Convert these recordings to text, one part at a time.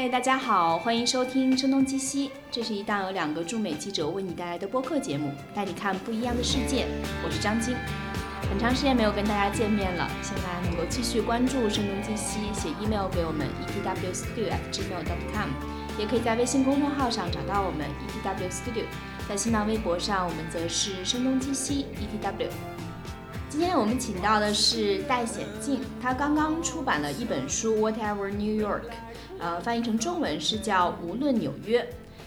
嗨，大家好，欢迎收听《声东击西》，这是一档由两个驻美记者为你带来的播客节目，带你看不一样的世界。我是张晶，很长时间没有跟大家见面了，希望大家能够继续关注《声东击西》，写 email 给我们 etwstudio@gmail.com，也可以在微信公众号上找到我们 etwstudio，在新浪微博上我们则是声东击西 etw。今天我们请到的是戴显静，他刚刚出版了一本书《Whatever New York》，呃，翻译成中文是叫《无论纽约》。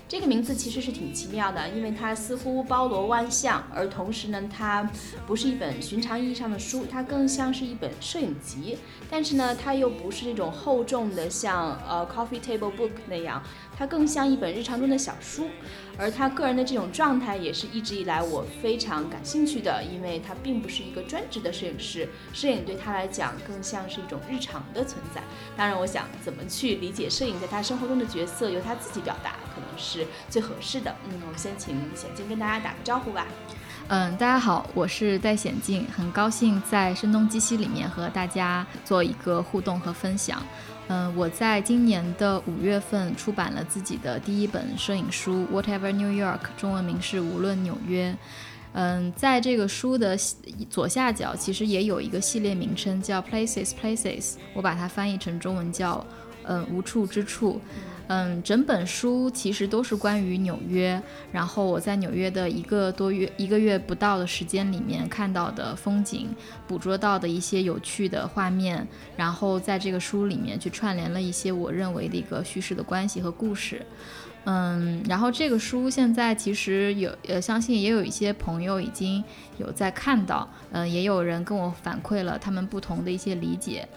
这个名字其实是挺奇妙的，因为它似乎包罗万象，而同时呢，它不是一本寻常意义上的书，它更像是一本摄影集。但是呢，它又不是那种厚重的，像呃 coffee table book 那样。它更像一本日常中的小书，而他个人的这种状态也是一直以来我非常感兴趣的，因为他并不是一个专职的摄影师，摄影对他来讲更像是一种日常的存在。当然，我想怎么去理解摄影在他生活中的角色，由他自己表达，可能是最合适的。嗯，我们先请显静跟大家打个招呼吧。嗯，大家好，我是戴显静，很高兴在声东击西里面和大家做一个互动和分享。嗯，我在今年的五月份出版了自己的第一本摄影书《Whatever New York》，中文名是《无论纽约》。嗯，在这个书的左下角，其实也有一个系列名称叫《Places Places》，我把它翻译成中文叫“嗯无处之处”。嗯，整本书其实都是关于纽约，然后我在纽约的一个多月、一个月不到的时间里面看到的风景，捕捉到的一些有趣的画面，然后在这个书里面去串联了一些我认为的一个叙事的关系和故事。嗯，然后这个书现在其实有，呃，相信也有一些朋友已经有在看到，嗯，也有人跟我反馈了他们不同的一些理解，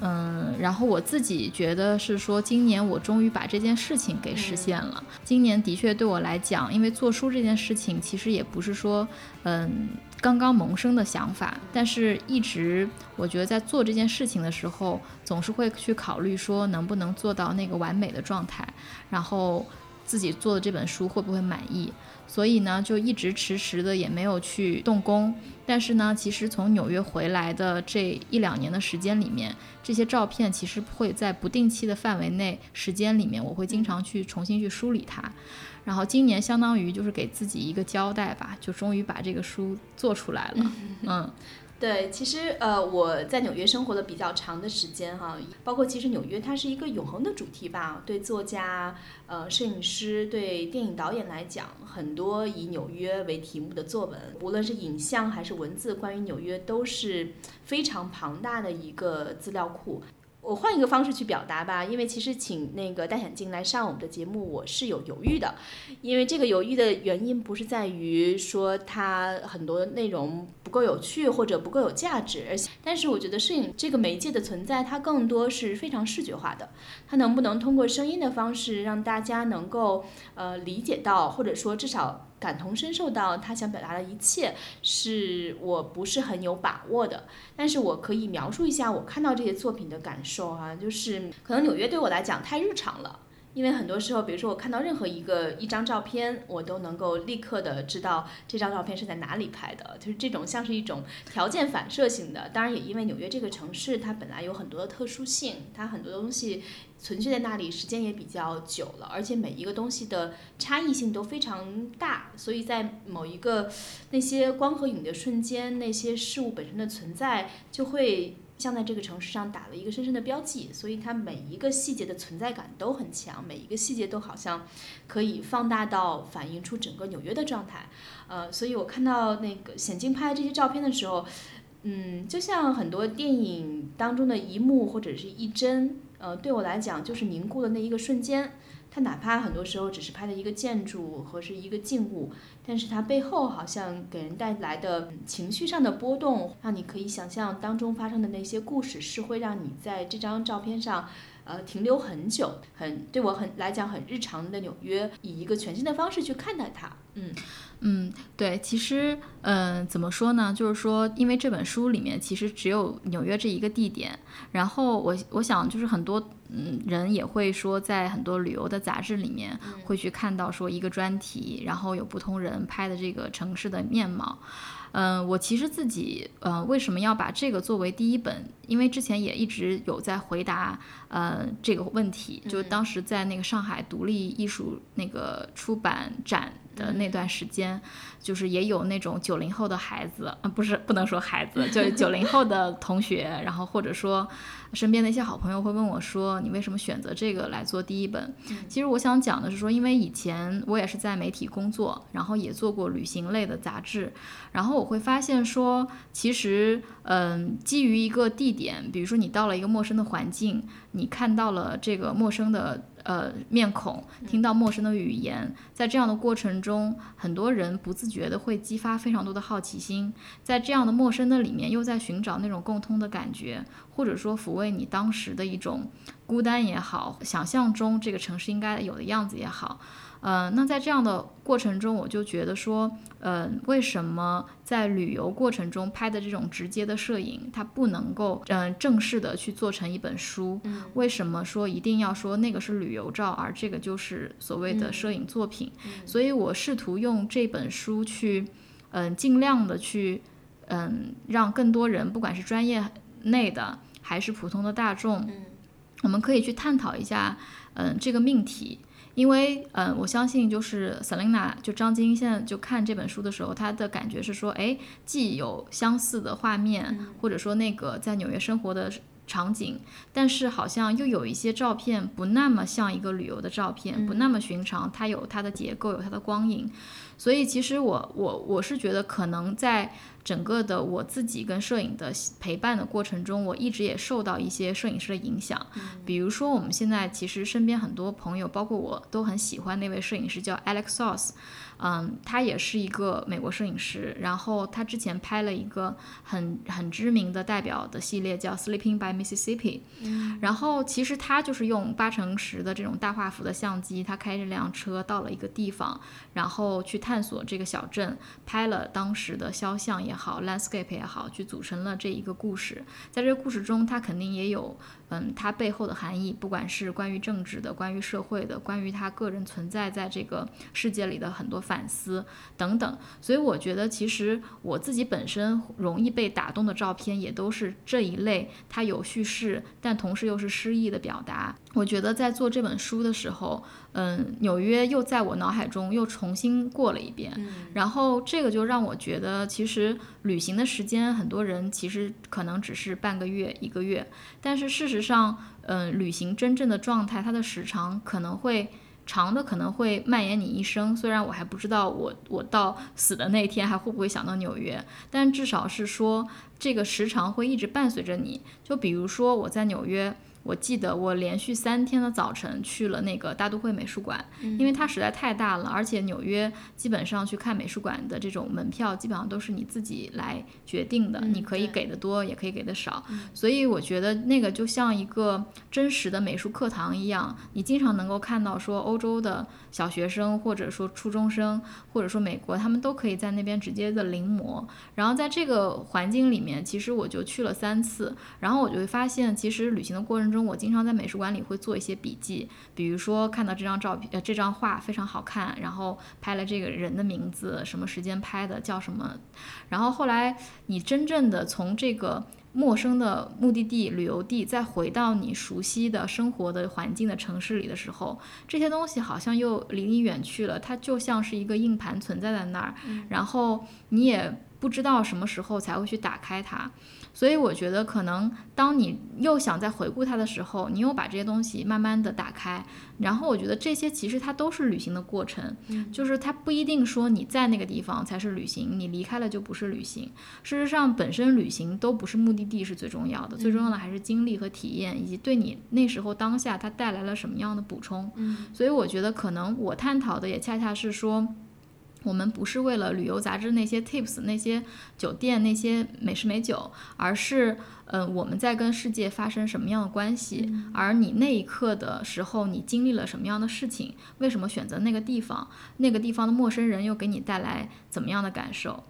嗯，然后我自己觉得是说，今年我终于把这件事情给实现了。今年的确对我来讲，因为做书这件事情其实也不是说，嗯，刚刚萌生的想法，但是一直我觉得在做这件事情的时候，总是会去考虑说能不能做到那个完美的状态，然后。自己做的这本书会不会满意？所以呢，就一直迟迟的也没有去动工。但是呢，其实从纽约回来的这一两年的时间里面，这些照片其实会在不定期的范围内时间里面，我会经常去重新去梳理它。然后今年相当于就是给自己一个交代吧，就终于把这个书做出来了。嗯。对，其实呃，我在纽约生活了比较长的时间哈，包括其实纽约它是一个永恒的主题吧。对作家、呃摄影师、对电影导演来讲，很多以纽约为题目的作文，无论是影像还是文字，关于纽约都是非常庞大的一个资料库。我换一个方式去表达吧，因为其实请那个戴眼镜来上我们的节目，我是有犹豫的，因为这个犹豫的原因不是在于说它很多内容不够有趣或者不够有价值，而但是我觉得摄影这个媒介的存在，它更多是非常视觉化的，它能不能通过声音的方式让大家能够呃理解到，或者说至少。感同身受到他想表达的一切，是我不是很有把握的，但是我可以描述一下我看到这些作品的感受啊，就是可能纽约对我来讲太日常了。因为很多时候，比如说我看到任何一个一张照片，我都能够立刻的知道这张照片是在哪里拍的，就是这种像是一种条件反射性的。当然，也因为纽约这个城市它本来有很多的特殊性，它很多东西存续在那里时间也比较久了，而且每一个东西的差异性都非常大，所以在某一个那些光和影的瞬间，那些事物本身的存在就会。像在这个城市上打了一个深深的标记，所以它每一个细节的存在感都很强，每一个细节都好像可以放大到反映出整个纽约的状态。呃，所以我看到那个显镜拍这些照片的时候，嗯，就像很多电影当中的一幕或者是一帧，呃，对我来讲就是凝固的那一个瞬间。它哪怕很多时候只是拍的一个建筑和是一个静物，但是它背后好像给人带来的情绪上的波动，让你可以想象当中发生的那些故事，是会让你在这张照片上，呃，停留很久，很对我很来讲很日常的纽约，以一个全新的方式去看待它。嗯嗯，对，其实嗯，怎么说呢？就是说，因为这本书里面其实只有纽约这一个地点，然后我我想就是很多。嗯人也会说，在很多旅游的杂志里面会去看到说一个专题，然后有不同人拍的这个城市的面貌。嗯，我其实自己，呃，为什么要把这个作为第一本？因为之前也一直有在回答，呃，这个问题，就当时在那个上海独立艺术那个出版展的那段时间，就是也有那种九零后的孩子，啊，不是不能说孩子，就是九零后的同学，然后或者说身边的一些好朋友会问我说，你为什么选择这个来做第一本？其实我想讲的是说，因为以前我也是在媒体工作，然后也做过旅行类的杂志，然后。我会发现说，其实，嗯，基于一个地点，比如说你到了一个陌生的环境，你看到了这个陌生的呃面孔，听到陌生的语言，在这样的过程中，很多人不自觉的会激发非常多的好奇心，在这样的陌生的里面，又在寻找那种共通的感觉，或者说抚慰你当时的一种孤单也好，想象中这个城市应该有的样子也好。呃，那在这样的过程中，我就觉得说，呃，为什么在旅游过程中拍的这种直接的摄影，它不能够，嗯，正式的去做成一本书？为什么说一定要说那个是旅游照，而这个就是所谓的摄影作品？所以我试图用这本书去，嗯，尽量的去，嗯，让更多人，不管是专业内的还是普通的大众，我们可以去探讨一下，嗯，这个命题。因为，嗯，我相信就是 Selina，就张晶现在就看这本书的时候，她的感觉是说，哎，既有相似的画面，或者说那个在纽约生活的场景，但是好像又有一些照片不那么像一个旅游的照片，不那么寻常，它有它的结构，有它的光影。所以其实我我我是觉得，可能在整个的我自己跟摄影的陪伴的过程中，我一直也受到一些摄影师的影响。比如说，我们现在其实身边很多朋友，包括我都很喜欢那位摄影师，叫 Alex Soss。嗯，他也是一个美国摄影师，然后他之前拍了一个很很知名的代表的系列叫《Sleeping by Mississippi》，然后其实他就是用八乘十的这种大画幅的相机，他开着辆车到了一个地方，然后去探索这个小镇，拍了当时的肖像也好，landscape 也好，去组成了这一个故事。在这个故事中，他肯定也有。嗯，它背后的含义，不管是关于政治的、关于社会的、关于他个人存在在这个世界里的很多反思等等，所以我觉得其实我自己本身容易被打动的照片，也都是这一类，它有叙事，但同时又是诗意的表达。我觉得在做这本书的时候。嗯，纽约又在我脑海中又重新过了一遍，然后这个就让我觉得，其实旅行的时间，很多人其实可能只是半个月、一个月，但是事实上，嗯，旅行真正的状态，它的时长可能会长的，可能会蔓延你一生。虽然我还不知道我我到死的那天还会不会想到纽约，但至少是说这个时长会一直伴随着你。就比如说我在纽约。我记得我连续三天的早晨去了那个大都会美术馆，因为它实在太大了，而且纽约基本上去看美术馆的这种门票基本上都是你自己来决定的，你可以给的多，也可以给的少，所以我觉得那个就像一个真实的美术课堂一样，你经常能够看到说欧洲的小学生或者说初中生或者说美国，他们都可以在那边直接的临摹，然后在这个环境里面，其实我就去了三次，然后我就会发现，其实旅行的过程。中我经常在美术馆里会做一些笔记，比如说看到这张照片，呃，这张画非常好看，然后拍了这个人的名字，什么时间拍的，叫什么。然后后来你真正的从这个陌生的目的地、旅游地，再回到你熟悉的生活的环境的城市里的时候，这些东西好像又离你远去了，它就像是一个硬盘存在在那儿，然后你也不知道什么时候才会去打开它。所以我觉得，可能当你又想再回顾它的时候，你又把这些东西慢慢的打开，然后我觉得这些其实它都是旅行的过程，就是它不一定说你在那个地方才是旅行，你离开了就不是旅行。事实上，本身旅行都不是目的地是最重要的，最重要的还是经历和体验，以及对你那时候当下它带来了什么样的补充。所以我觉得，可能我探讨的也恰恰是说。我们不是为了旅游杂志那些 tips、那些酒店、那些美食美酒，而是，嗯，我们在跟世界发生什么样的关系？而你那一刻的时候，你经历了什么样的事情？为什么选择那个地方？那个地方的陌生人又给你带来怎么样的感受？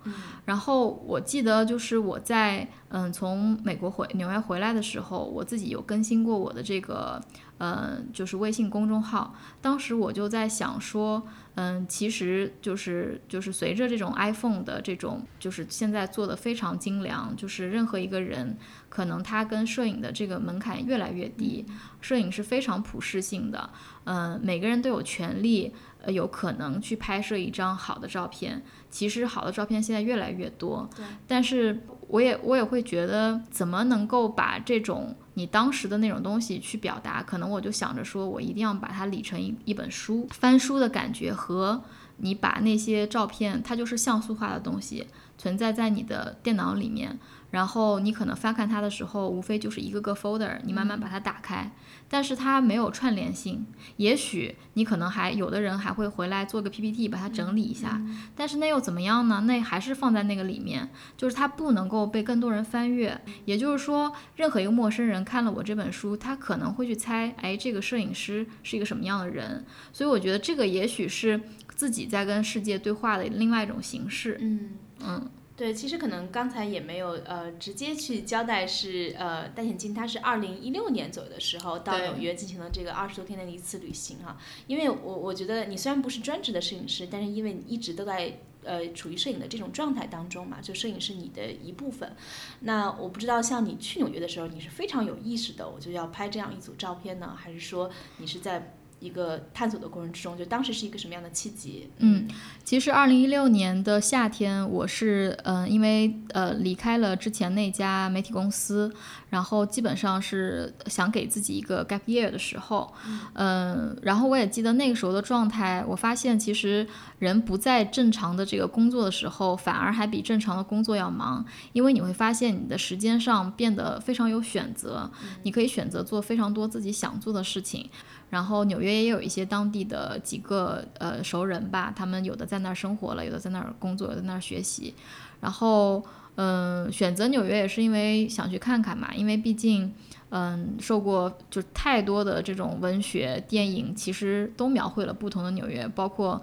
然后我记得就是我在，嗯，从美国回纽约回来的时候，我自己有更新过我的这个。呃，就是微信公众号。当时我就在想说，嗯，其实就是就是随着这种 iPhone 的这种，就是现在做的非常精良，就是任何一个人可能他跟摄影的这个门槛越来越低，摄影是非常普适性的，嗯，每个人都有权利。呃，有可能去拍摄一张好的照片。其实好的照片现在越来越多，但是我也我也会觉得，怎么能够把这种你当时的那种东西去表达？可能我就想着说，我一定要把它理成一一本书，翻书的感觉和你把那些照片，它就是像素化的东西，存在在你的电脑里面。然后你可能翻看它的时候，无非就是一个个 folder，你慢慢把它打开，但是它没有串联性。也许你可能还有的人还会回来做个 PPT，把它整理一下，但是那又怎么样呢？那还是放在那个里面，就是它不能够被更多人翻阅。也就是说，任何一个陌生人看了我这本书，他可能会去猜，哎，这个摄影师是一个什么样的人？所以我觉得这个也许是自己在跟世界对话的另外一种形式。嗯嗯。对，其实可能刚才也没有呃直接去交代，是呃戴眼镜他是二零一六年左右的时候到纽约进行了这个二十多天的一次旅行哈。因为我我觉得你虽然不是专职的摄影师，但是因为你一直都在呃处于摄影的这种状态当中嘛，就摄影是你的一部分。那我不知道像你去纽约的时候，你是非常有意识的，我就要拍这样一组照片呢，还是说你是在？一个探索的过程之中，就当时是一个什么样的契机？嗯，其实二零一六年的夏天，我是嗯，因为呃离开了之前那家媒体公司，然后基本上是想给自己一个 gap year 的时候，嗯，然后我也记得那个时候的状态，我发现其实人不在正常的这个工作的时候，反而还比正常的工作要忙，因为你会发现你的时间上变得非常有选择，你可以选择做非常多自己想做的事情。然后纽约也有一些当地的几个呃熟人吧，他们有的在那儿生活了，有的在那儿工作，有的在那儿学习。然后嗯，选择纽约也是因为想去看看嘛，因为毕竟嗯受过就太多的这种文学电影，其实都描绘了不同的纽约，包括。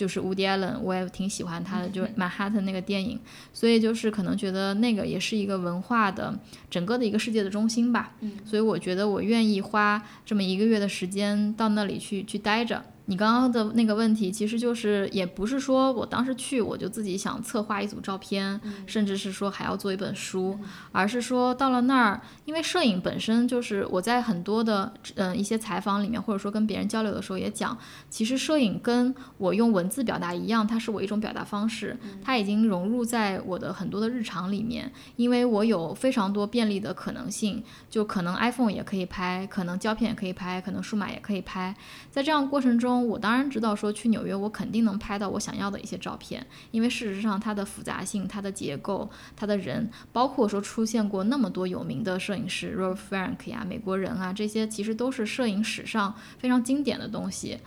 就是 Woody Allen，我也挺喜欢他的，就是曼哈顿那个电影，所以就是可能觉得那个也是一个文化的整个的一个世界的中心吧。嗯，所以我觉得我愿意花这么一个月的时间到那里去去待着。你刚刚的那个问题，其实就是也不是说我当时去我就自己想策划一组照片，甚至是说还要做一本书，而是说到了那儿，因为摄影本身就是我在很多的嗯一些采访里面，或者说跟别人交流的时候也讲，其实摄影跟我用文字表达一样，它是我一种表达方式，它已经融入在我的很多的日常里面，因为我有非常多便利的可能性，就可能 iPhone 也可以拍，可能胶片也可以拍，可能数码也可以拍，在这样过程中。我当然知道，说去纽约，我肯定能拍到我想要的一些照片，因为事实上它的复杂性、它的结构、它的人，包括说出现过那么多有名的摄影师，Robert Frank 呀、美国人啊，这些其实都是摄影史上非常经典的东西。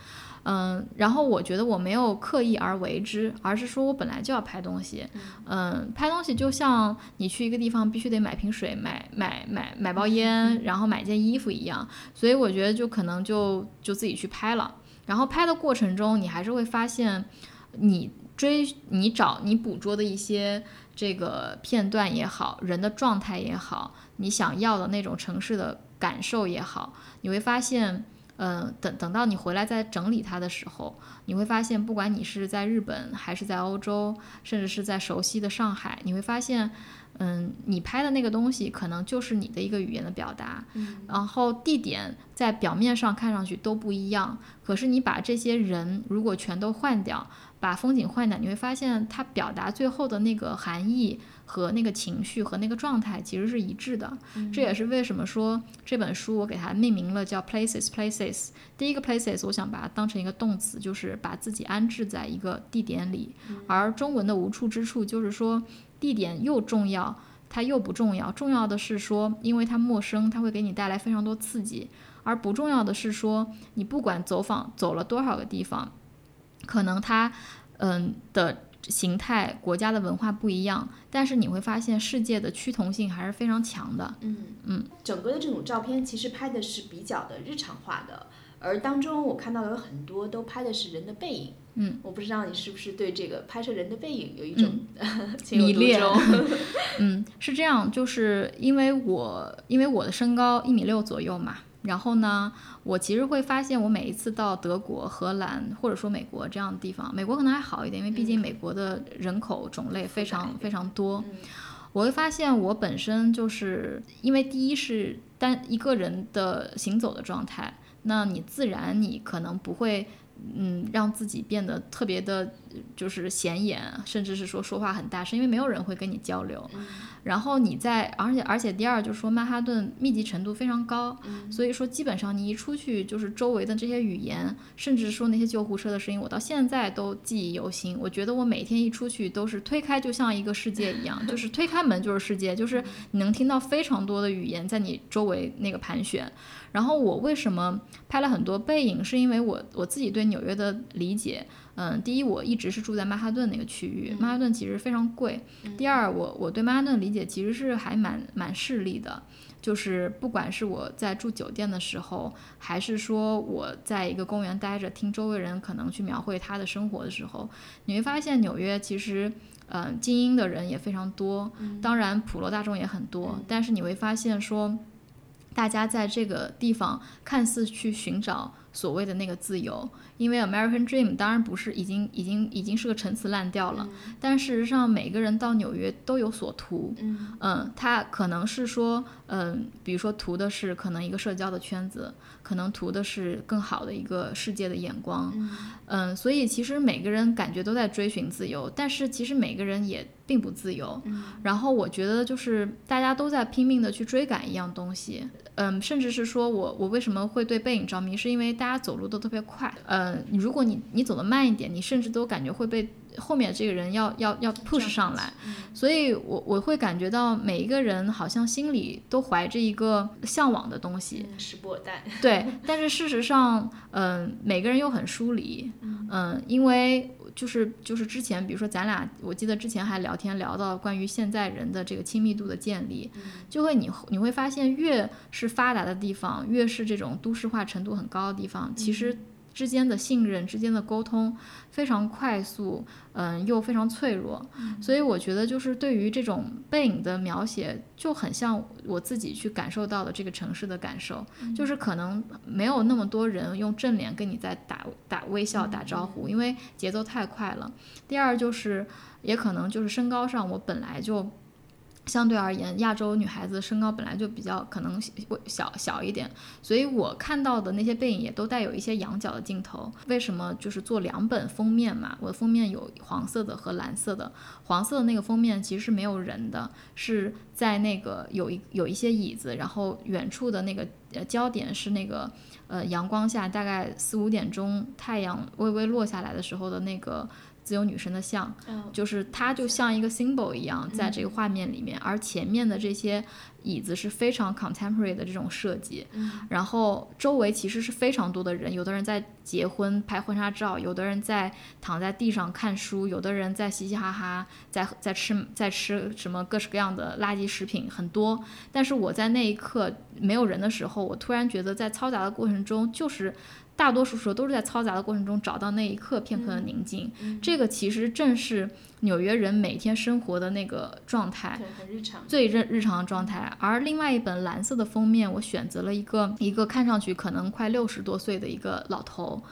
嗯，然后我觉得我没有刻意而为之，而是说我本来就要拍东西。嗯，拍东西就像你去一个地方必须得买瓶水、买买买买包烟，然后买件衣服一样，所以我觉得就可能就就自己去拍了。然后拍的过程中，你还是会发现，你追、你找、你捕捉的一些这个片段也好，人的状态也好，你想要的那种城市的感受也好，你会发现，嗯，等等到你回来再整理它的时候，你会发现，不管你是在日本还是在欧洲，甚至是在熟悉的上海，你会发现。嗯，你拍的那个东西可能就是你的一个语言的表达，然后地点在表面上看上去都不一样，可是你把这些人如果全都换掉，把风景换掉，你会发现它表达最后的那个含义和那个情绪和那个状态其实是一致的。这也是为什么说这本书我给它命名了叫 Places Places。第一个 Places 我想把它当成一个动词，就是把自己安置在一个地点里，而中文的无处之处就是说。地点又重要，它又不重要。重要的是说，因为它陌生，它会给你带来非常多刺激；而不重要的是说，你不管走访走了多少个地方，可能它嗯的形态、国家的文化不一样，但是你会发现世界的趋同性还是非常强的。嗯嗯，整个的这种照片其实拍的是比较的日常化的。而当中我看到有很多都拍的是人的背影，嗯，我不知道你是不是对这个拍摄人的背影有一种 迷恋，嗯，是这样，就是因为我因为我的身高一米六左右嘛，然后呢，我其实会发现，我每一次到德国、荷兰或者说美国这样的地方，美国可能还好一点，因为毕竟美国的人口种类非常非常多。我会发现，我本身就是因为第一是单一个人的行走的状态，那你自然你可能不会。嗯，让自己变得特别的，就是显眼，甚至是说说话很大声，因为没有人会跟你交流。然后你在，而且而且第二就是说曼哈顿密集程度非常高，所以说基本上你一出去，就是周围的这些语言，甚至说那些救护车的声音，我到现在都记忆犹新。我觉得我每天一出去都是推开就像一个世界一样，就是推开门就是世界，就是你能听到非常多的语言在你周围那个盘旋。然后我为什么拍了很多背影？是因为我我自己对纽约的理解，嗯，第一我一直是住在曼哈顿那个区域，曼哈顿其实非常贵。第二，我我对曼哈顿理解其实是还蛮蛮势利的，就是不管是我在住酒店的时候，还是说我在一个公园待着，听周围人可能去描绘他的生活的时候，你会发现纽约其实，嗯，精英的人也非常多，当然普罗大众也很多，但是你会发现说。大家在这个地方看似去寻找所谓的那个自由，因为 American Dream 当然不是已经已经已经是个陈词滥调了，但事实上每个人到纽约都有所图，嗯，他可能是说，嗯，比如说图的是可能一个社交的圈子，可能图的是更好的一个世界的眼光，嗯，所以其实每个人感觉都在追寻自由，但是其实每个人也。并不自由，然后我觉得就是大家都在拼命的去追赶一样东西，嗯，甚至是说我我为什么会对背影着迷，是因为大家走路都特别快，嗯，如果你你走得慢一点，你甚至都感觉会被后面这个人要要要 push 上来，所以我我会感觉到每一个人好像心里都怀着一个向往的东西，对，但是事实上，嗯，每个人又很疏离，嗯，因为。就是就是之前，比如说咱俩，我记得之前还聊天聊到关于现在人的这个亲密度的建立，就会你你会发现，越是发达的地方，越是这种都市化程度很高的地方，其实。之间的信任，之间的沟通非常快速，嗯，又非常脆弱，所以我觉得就是对于这种背影的描写，就很像我自己去感受到的这个城市的感受，就是可能没有那么多人用正脸跟你在打打微笑打招呼，因为节奏太快了。第二就是，也可能就是身高上，我本来就。相对而言，亚洲女孩子身高本来就比较可能小小一点，所以我看到的那些背影也都带有一些仰角的镜头。为什么就是做两本封面嘛？我的封面有黄色的和蓝色的，黄色的那个封面其实是没有人的，是在那个有一有一些椅子，然后远处的那个呃焦点是那个呃阳光下大概四五点钟太阳微微落下来的时候的那个。自由女神的像，就是它就像一个 symbol 一样，在这个画面里面，而前面的这些椅子是非常 contemporary 的这种设计，然后周围其实是非常多的人，有的人在结婚拍婚纱照，有的人在躺在地上看书，有的人在嘻嘻哈哈，在在吃在吃什么各式各样的垃圾食品，很多。但是我在那一刻没有人的时候，我突然觉得在嘈杂的过程中，就是。大多数时候都是在嘈杂的过程中找到那一刻片刻的宁静，这个其实正是纽约人每天生活的那个状态，日常，最日日常的状态。而另外一本蓝色的封面，我选择了一个一个看上去可能快六十多岁的一个老头，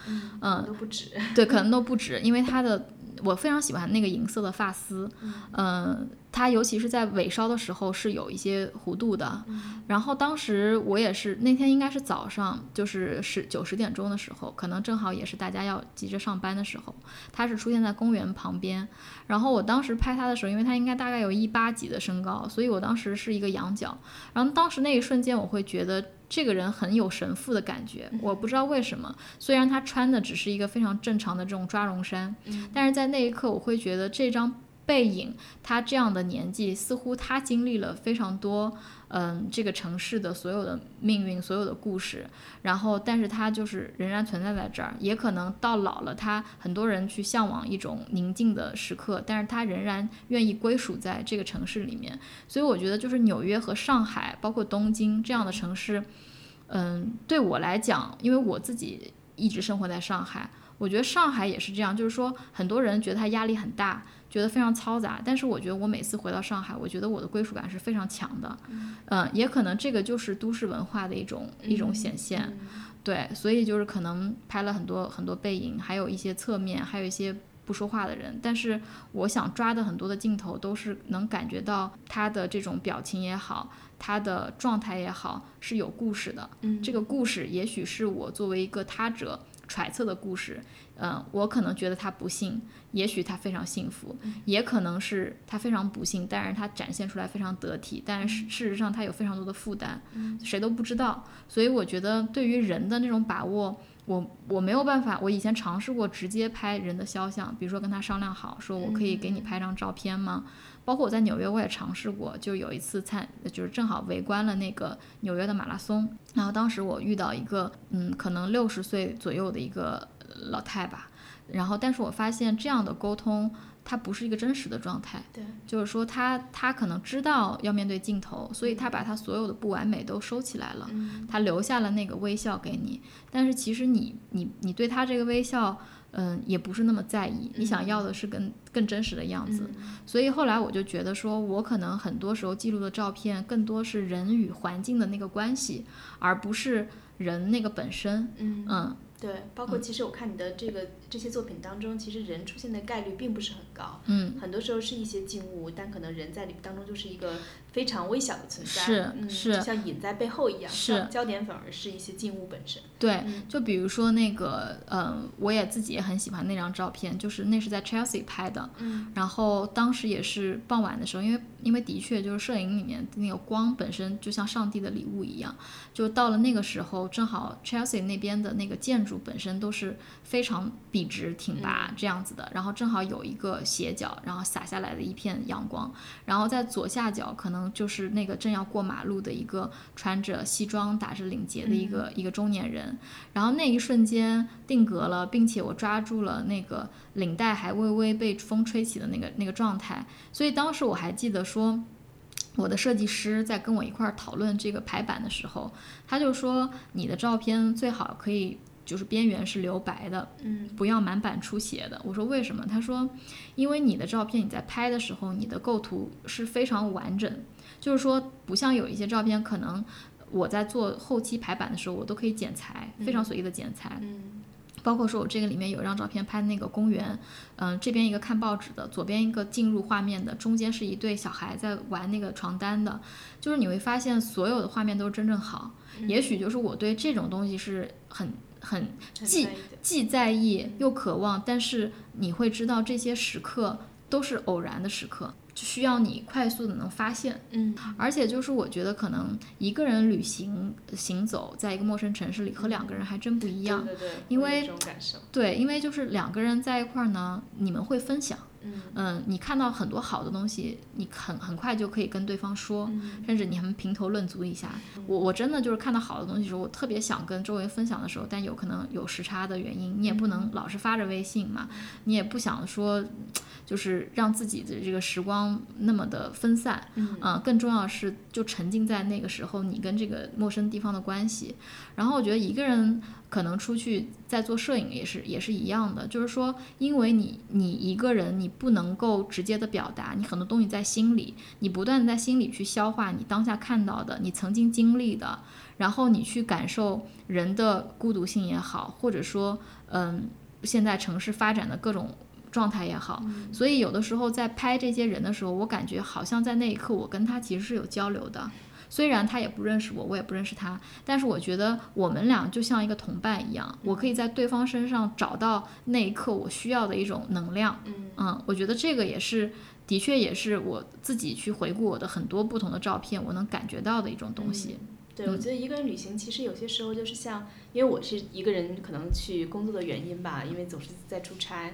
嗯，都不止，对，可能都不止，因为他的。我非常喜欢那个银色的发丝，嗯，它尤其是在尾梢的时候是有一些弧度的。然后当时我也是那天应该是早上，就是十九十点钟的时候，可能正好也是大家要急着上班的时候，它是出现在公园旁边。然后我当时拍它的时候，因为它应该大概有一八几的身高，所以我当时是一个仰角。然后当时那一瞬间，我会觉得。这个人很有神父的感觉，我不知道为什么。虽然他穿的只是一个非常正常的这种抓绒衫，但是在那一刻，我会觉得这张背影，他这样的年纪，似乎他经历了非常多。嗯，这个城市的所有的命运，所有的故事，然后，但是它就是仍然存在在这儿，也可能到老了，他很多人去向往一种宁静的时刻，但是他仍然愿意归属在这个城市里面。所以我觉得，就是纽约和上海，包括东京这样的城市，嗯，对我来讲，因为我自己一直生活在上海。我觉得上海也是这样，就是说很多人觉得他压力很大，觉得非常嘈杂，但是我觉得我每次回到上海，我觉得我的归属感是非常强的。嗯，也可能这个就是都市文化的一种一种显现。对，所以就是可能拍了很多很多背影，还有一些侧面，还有一些不说话的人。但是我想抓的很多的镜头都是能感觉到他的这种表情也好，他的状态也好是有故事的。嗯，这个故事也许是我作为一个他者揣测的故事。嗯，我可能觉得他不幸，也许他非常幸福，也可能是他非常不幸，但是他展现出来非常得体，但是事实上他有非常多的负担，谁都不知道。所以我觉得对于人的那种把握，我我没有办法。我以前尝试过直接拍人的肖像，比如说跟他商量好，说我可以给你拍张照片吗？包括我在纽约，我也尝试过，就有一次参，就是正好围观了那个纽约的马拉松，然后当时我遇到一个，嗯，可能六十岁左右的一个。老太吧，然后，但是我发现这样的沟通，它不是一个真实的状态。对，就是说他他可能知道要面对镜头，所以他把他所有的不完美都收起来了，他留下了那个微笑给你。但是其实你你你对他这个微笑，嗯，也不是那么在意。你想要的是更更真实的样子。所以后来我就觉得说，我可能很多时候记录的照片，更多是人与环境的那个关系，而不是人那个本身。嗯嗯。对，包括其实我看你的这个这些作品当中，其实人出现的概率并不是很高，嗯，很多时候是一些静物，但可能人在里当中就是一个非常微小的存在，是是，像隐在背后一样，是焦点反而是一些静物本身。对，就比如说那个，嗯，我也自己也很喜欢那张照片，就是那是在 Chelsea 拍的，嗯，然后当时也是傍晚的时候，因为因为的确就是摄影里面那个光本身就像上帝的礼物一样，就到了那个时候，正好 Chelsea 那边的那个建筑。本身都是非常笔直挺拔这样子的，然后正好有一个斜角，然后洒下来的一片阳光，然后在左下角可能就是那个正要过马路的一个穿着西装打着领结的一个一个中年人，然后那一瞬间定格了，并且我抓住了那个领带还微微被风吹起的那个那个状态，所以当时我还记得说。我的设计师在跟我一块儿讨论这个排版的时候，他就说你的照片最好可以就是边缘是留白的，嗯，不要满版出血的。我说为什么？他说，因为你的照片你在拍的时候，你的构图是非常完整，就是说不像有一些照片，可能我在做后期排版的时候，我都可以剪裁，非常随意的剪裁，嗯。包括说，我这个里面有一张照片拍那个公园，嗯，这边一个看报纸的，左边一个进入画面的，中间是一对小孩在玩那个床单的，就是你会发现所有的画面都是真正好。也许就是我对这种东西是很很既既在意又渴望，但是你会知道这些时刻都是偶然的时刻。就需要你快速的能发现，嗯，而且就是我觉得可能一个人旅行行走在一个陌生城市里和两个人还真不一样，对对对，因为对，因为就是两个人在一块儿呢，你们会分享，嗯嗯，你看到很多好的东西，你很很快就可以跟对方说，甚至你还能评头论足一下。我我真的就是看到好的东西的时候，我特别想跟周围分享的时候，但有可能有时差的原因，你也不能老是发着微信嘛，你也不想说。就是让自己的这个时光那么的分散，嗯，更重要的是就沉浸在那个时候你跟这个陌生地方的关系。然后我觉得一个人可能出去在做摄影也是也是一样的，就是说，因为你你一个人你不能够直接的表达，你很多东西在心里，你不断在心里去消化你当下看到的，你曾经经历的，然后你去感受人的孤独性也好，或者说，嗯，现在城市发展的各种。状态也好，所以有的时候在拍这些人的时候，我感觉好像在那一刻我跟他其实是有交流的，虽然他也不认识我，我也不认识他，但是我觉得我们俩就像一个同伴一样，我可以在对方身上找到那一刻我需要的一种能量。嗯，我觉得这个也是，的确也是我自己去回顾我的很多不同的照片，我能感觉到的一种东西。对，我觉得一个人旅行其实有些时候就是像，因为我是一个人可能去工作的原因吧，因为总是在出差。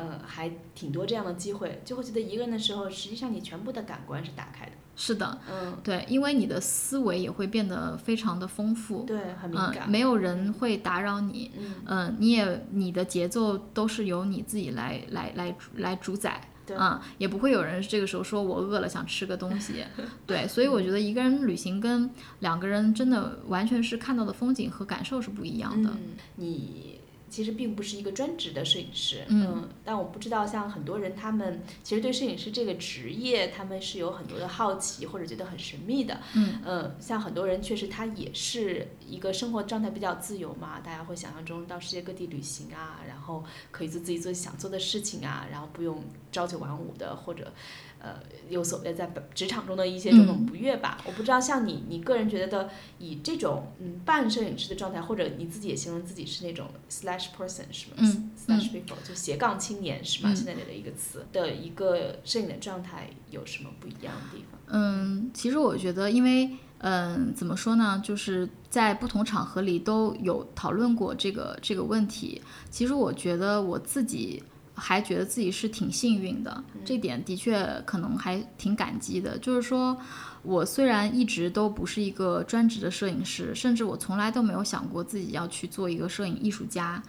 呃，还挺多这样的机会，就会觉得一个人的时候，实际上你全部的感官是打开的。是的，嗯，对，因为你的思维也会变得非常的丰富，对，很敏感，没有人会打扰你，嗯，你也你的节奏都是由你自己来来来来主宰，嗯，也不会有人这个时候说我饿了想吃个东西，对，所以我觉得一个人旅行跟两个人真的完全是看到的风景和感受是不一样的。你。其实并不是一个专职的摄影师，嗯但我不知道像很多人他们其实对摄影师这个职业他们是有很多的好奇或者觉得很神秘的，嗯呃，像很多人确实他也是一个生活状态比较自由嘛，大家会想象中到世界各地旅行啊，然后可以做自己做想做的事情啊，然后不用朝九晚五的或者。呃，有所谓在本职场中的一些种种不悦吧，我不知道像你，你个人觉得以这种嗯半摄影师的状态，或者你自己也形容自己是那种 slash person 是吗？嗯 slash people 就斜杠青年是吗？嗯现在的一个词的一个摄影的状态有什么不一样的地方？嗯，其实我觉得，因为嗯，怎么说呢，就是在不同场合里都有讨论过这个这个问题。其实我觉得我自己还觉得自己是挺幸运的，这点的确可能还挺感激的。就是说我虽然一直都不是一个专职的摄影师，甚至我从来都没有想过自己要去做一个摄影艺术家，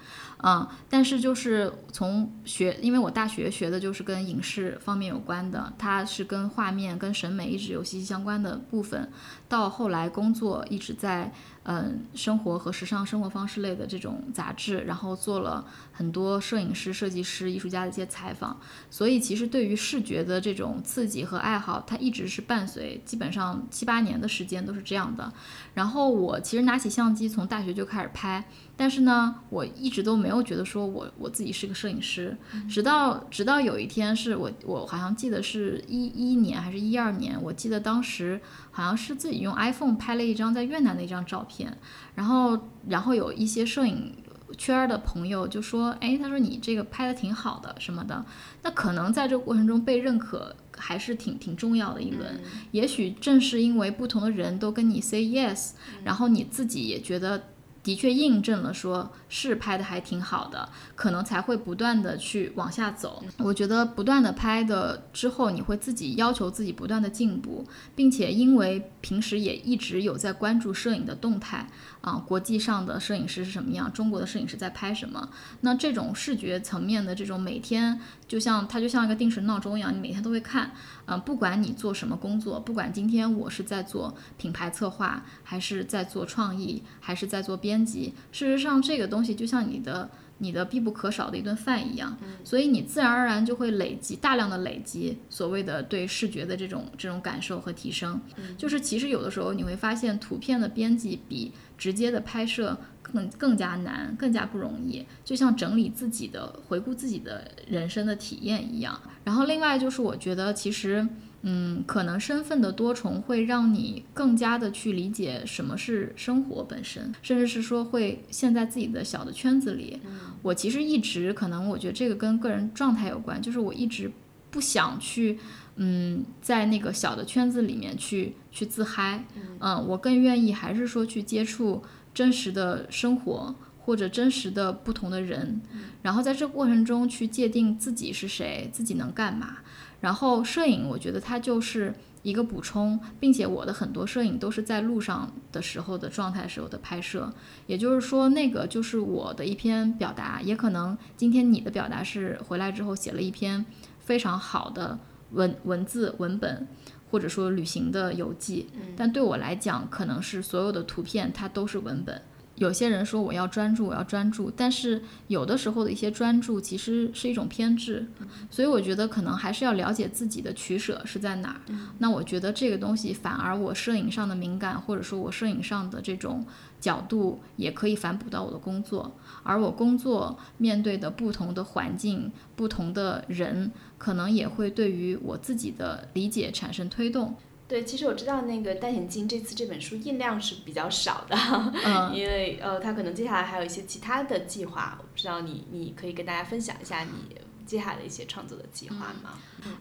嗯，但是就是从学，因为我大学学的就是跟影视方面有关的，它是跟画面、跟审美一直有息息相关的部分。到后来工作一直在嗯生活和时尚生活方式类的这种杂志，然后做了很多摄影师、设计师、艺术家的一些采访，所以其实对于视觉的这种刺激和爱好，它一直是伴随，基本上七八年的时间都是这样的。然后我其实拿起相机从大学就开始拍，但是呢，我一直都没有觉得说我我自己是个摄影师，直到直到有一天是我我好像记得是一一年还是一二年，我记得当时好像是自己用 iPhone 拍了一张在越南的一张照片，然后然后有一些摄影。圈儿的朋友就说：“哎，他说你这个拍的挺好的什么的，那可能在这个过程中被认可还是挺挺重要的一轮。也许正是因为不同的人都跟你 say yes，然后你自己也觉得的确印证了说是拍的还挺好的，可能才会不断的去往下走。我觉得不断的拍的之后，你会自己要求自己不断的进步，并且因为平时也一直有在关注摄影的动态。”啊，国际上的摄影师是什么样？中国的摄影师在拍什么？那这种视觉层面的这种每天，就像它就像一个定时闹钟一样，你每天都会看。嗯、不管你做什么工作，不管今天我是在做品牌策划，还是在做创意，还是在做编辑，事实上这个东西就像你的。你的必不可少的一顿饭一样，所以你自然而然就会累积大量的累积所谓的对视觉的这种这种感受和提升。就是其实有的时候你会发现，图片的编辑比直接的拍摄更更加难，更加不容易，就像整理自己的、回顾自己的人生的体验一样。然后另外就是我觉得其实。嗯，可能身份的多重会让你更加的去理解什么是生活本身，甚至是说会陷在自己的小的圈子里。我其实一直可能，我觉得这个跟个人状态有关，就是我一直不想去，嗯，在那个小的圈子里面去去自嗨。嗯，我更愿意还是说去接触真实的生活。或者真实的不同的人，然后在这个过程中去界定自己是谁，自己能干嘛。然后摄影，我觉得它就是一个补充，并且我的很多摄影都是在路上的时候的状态时候的拍摄，也就是说，那个就是我的一篇表达，也可能今天你的表达是回来之后写了一篇非常好的文文字文本，或者说旅行的游记，但对我来讲，可能是所有的图片它都是文本。有些人说我要专注，我要专注，但是有的时候的一些专注其实是一种偏执，所以我觉得可能还是要了解自己的取舍是在哪儿。那我觉得这个东西反而我摄影上的敏感，或者说我摄影上的这种角度，也可以反哺到我的工作，而我工作面对的不同的环境、不同的人，可能也会对于我自己的理解产生推动。对，其实我知道那个戴眼镜这次这本书印量是比较少的，嗯。因为呃，他可能接下来还有一些其他的计划，我不知道你你可以跟大家分享一下你接下来的一些创作的计划吗？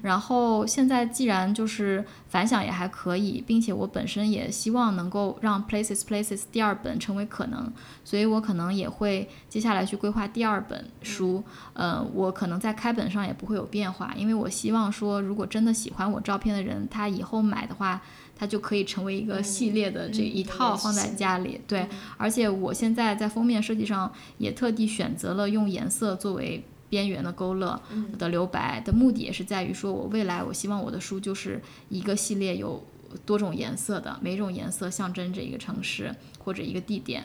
然后现在既然就是反响也还可以，并且我本身也希望能够让 Places Places 第二本成为可能，所以我可能也会接下来去规划第二本书。呃，我可能在开本上也不会有变化，因为我希望说，如果真的喜欢我照片的人，他以后买的话，他就可以成为一个系列的这一套放在家里。对，而且我现在在封面设计上也特地选择了用颜色作为。边缘的勾勒的留白的目的也是在于说，我未来我希望我的书就是一个系列有多种颜色的，每种颜色象征着一个城市或者一个地点。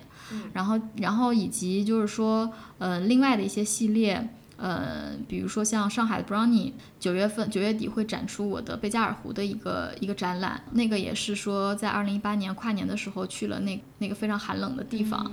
然后，然后以及就是说，呃，另外的一些系列。呃，比如说像上海的 Brownie，九月份九月底会展出我的贝加尔湖的一个一个展览，那个也是说在二零一八年跨年的时候去了那那个非常寒冷的地方，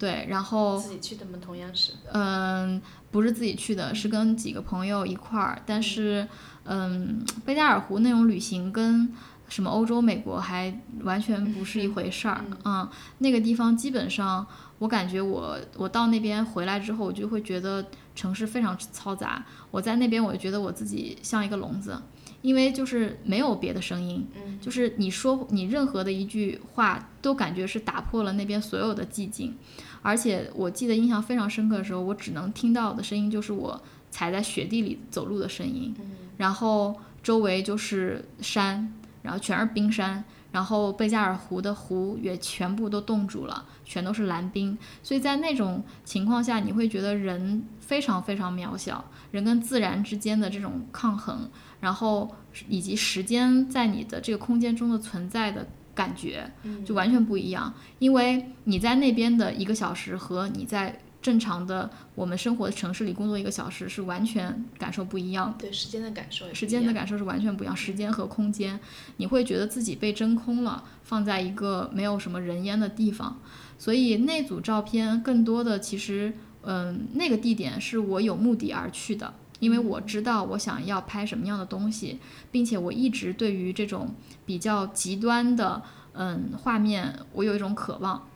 对，然后自己去的吗？同样是，嗯，不是自己去的，是跟几个朋友一块儿，但是，嗯，贝加尔湖那种旅行跟什么欧洲、美国还完全不是一回事儿嗯，那个地方基本上。我感觉我我到那边回来之后，我就会觉得城市非常嘈杂。我在那边，我就觉得我自己像一个聋子，因为就是没有别的声音，嗯就是你说你任何的一句话都感觉是打破了那边所有的寂静。而且我记得印象非常深刻的时候，我只能听到的声音就是我踩在雪地里走路的声音，然后周围就是山，然后全是冰山。然后贝加尔湖的湖也全部都冻住了，全都是蓝冰，所以在那种情况下，你会觉得人非常非常渺小，人跟自然之间的这种抗衡，然后以及时间在你的这个空间中的存在的感觉，就完全不一样，因为你在那边的一个小时和你在。正常的，我们生活的城市里工作一个小时是完全感受不一样的。对时间的感受，时间的感受是完全不一样。时间和空间，你会觉得自己被真空了，放在一个没有什么人烟的地方。所以那组照片更多的其实，嗯，那个地点是我有目的而去的，因为我知道我想要拍什么样的东西，并且我一直对于这种比较极端的，嗯，画面我有一种渴望，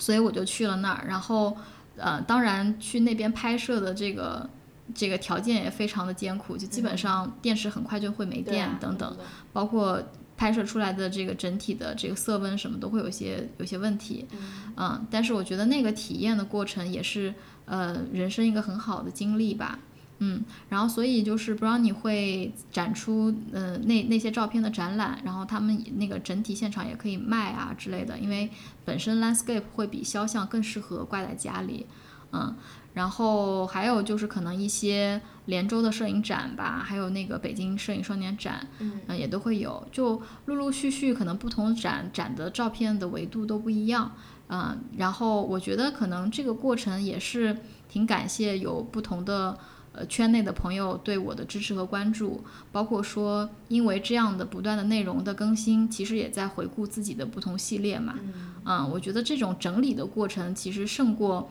所以我就去了那儿，然后。呃，当然去那边拍摄的这个这个条件也非常的艰苦，就基本上电池很快就会没电等等，包括拍摄出来的这个整体的这个色温什么都会有些有些问题，嗯，但是我觉得那个体验的过程也是呃人生一个很好的经历吧。嗯，然后所以就是不知道你会展出呃那那些照片的展览，然后他们那个整体现场也可以卖啊之类的，因为本身 landscape 会比肖像更适合挂在家里，嗯，然后还有就是可能一些连州的摄影展吧，还有那个北京摄影双年展，嗯，也都会有，就陆陆续续可能不同展展的照片的维度都不一样，嗯，然后我觉得可能这个过程也是挺感谢有不同的。呃，圈内的朋友对我的支持和关注，包括说，因为这样的不断的内容的更新，其实也在回顾自己的不同系列嘛。嗯，我觉得这种整理的过程其实胜过，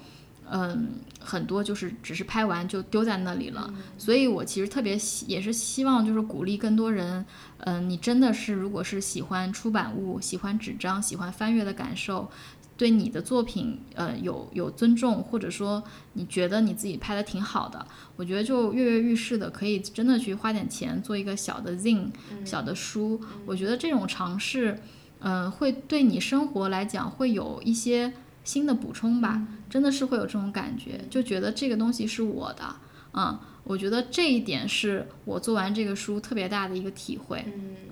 嗯，很多就是只是拍完就丢在那里了。所以我其实特别希，也是希望就是鼓励更多人，嗯，你真的是如果是喜欢出版物、喜欢纸张、喜欢翻阅的感受。对你的作品，呃，有有尊重，或者说你觉得你自己拍的挺好的，我觉得就跃跃欲试的，可以真的去花点钱做一个小的 zine，小的书。我觉得这种尝试，嗯，会对你生活来讲会有一些新的补充吧，真的是会有这种感觉，就觉得这个东西是我的，嗯，我觉得这一点是我做完这个书特别大的一个体会，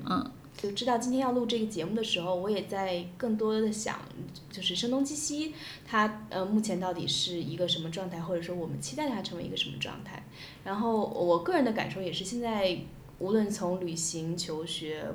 嗯。就知道今天要录这个节目的时候，我也在更多的想，就是声东击西，他呃目前到底是一个什么状态，或者说我们期待他成为一个什么状态。然后我个人的感受也是，现在无论从旅行、求学。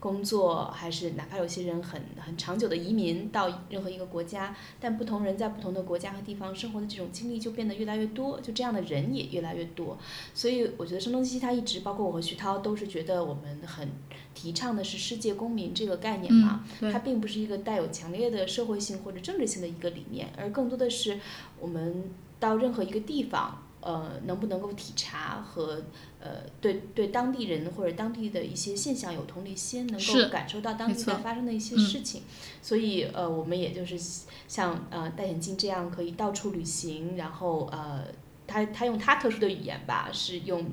工作还是哪怕有些人很很长久的移民到任何一个国家，但不同人在不同的国家和地方生活的这种经历就变得越来越多，就这样的人也越来越多。所以我觉得声东击西，他一直包括我和徐涛都是觉得我们很提倡的是世界公民这个概念嘛，它并不是一个带有强烈的社会性或者政治性的一个理念，而更多的是我们到任何一个地方。呃，能不能够体察和呃，对对当地人或者当地的一些现象有同理心，能够感受到当地在发生的一些事情，所以呃，我们也就是像呃戴眼镜这样可以到处旅行，然后呃，他他用他特殊的语言吧，是用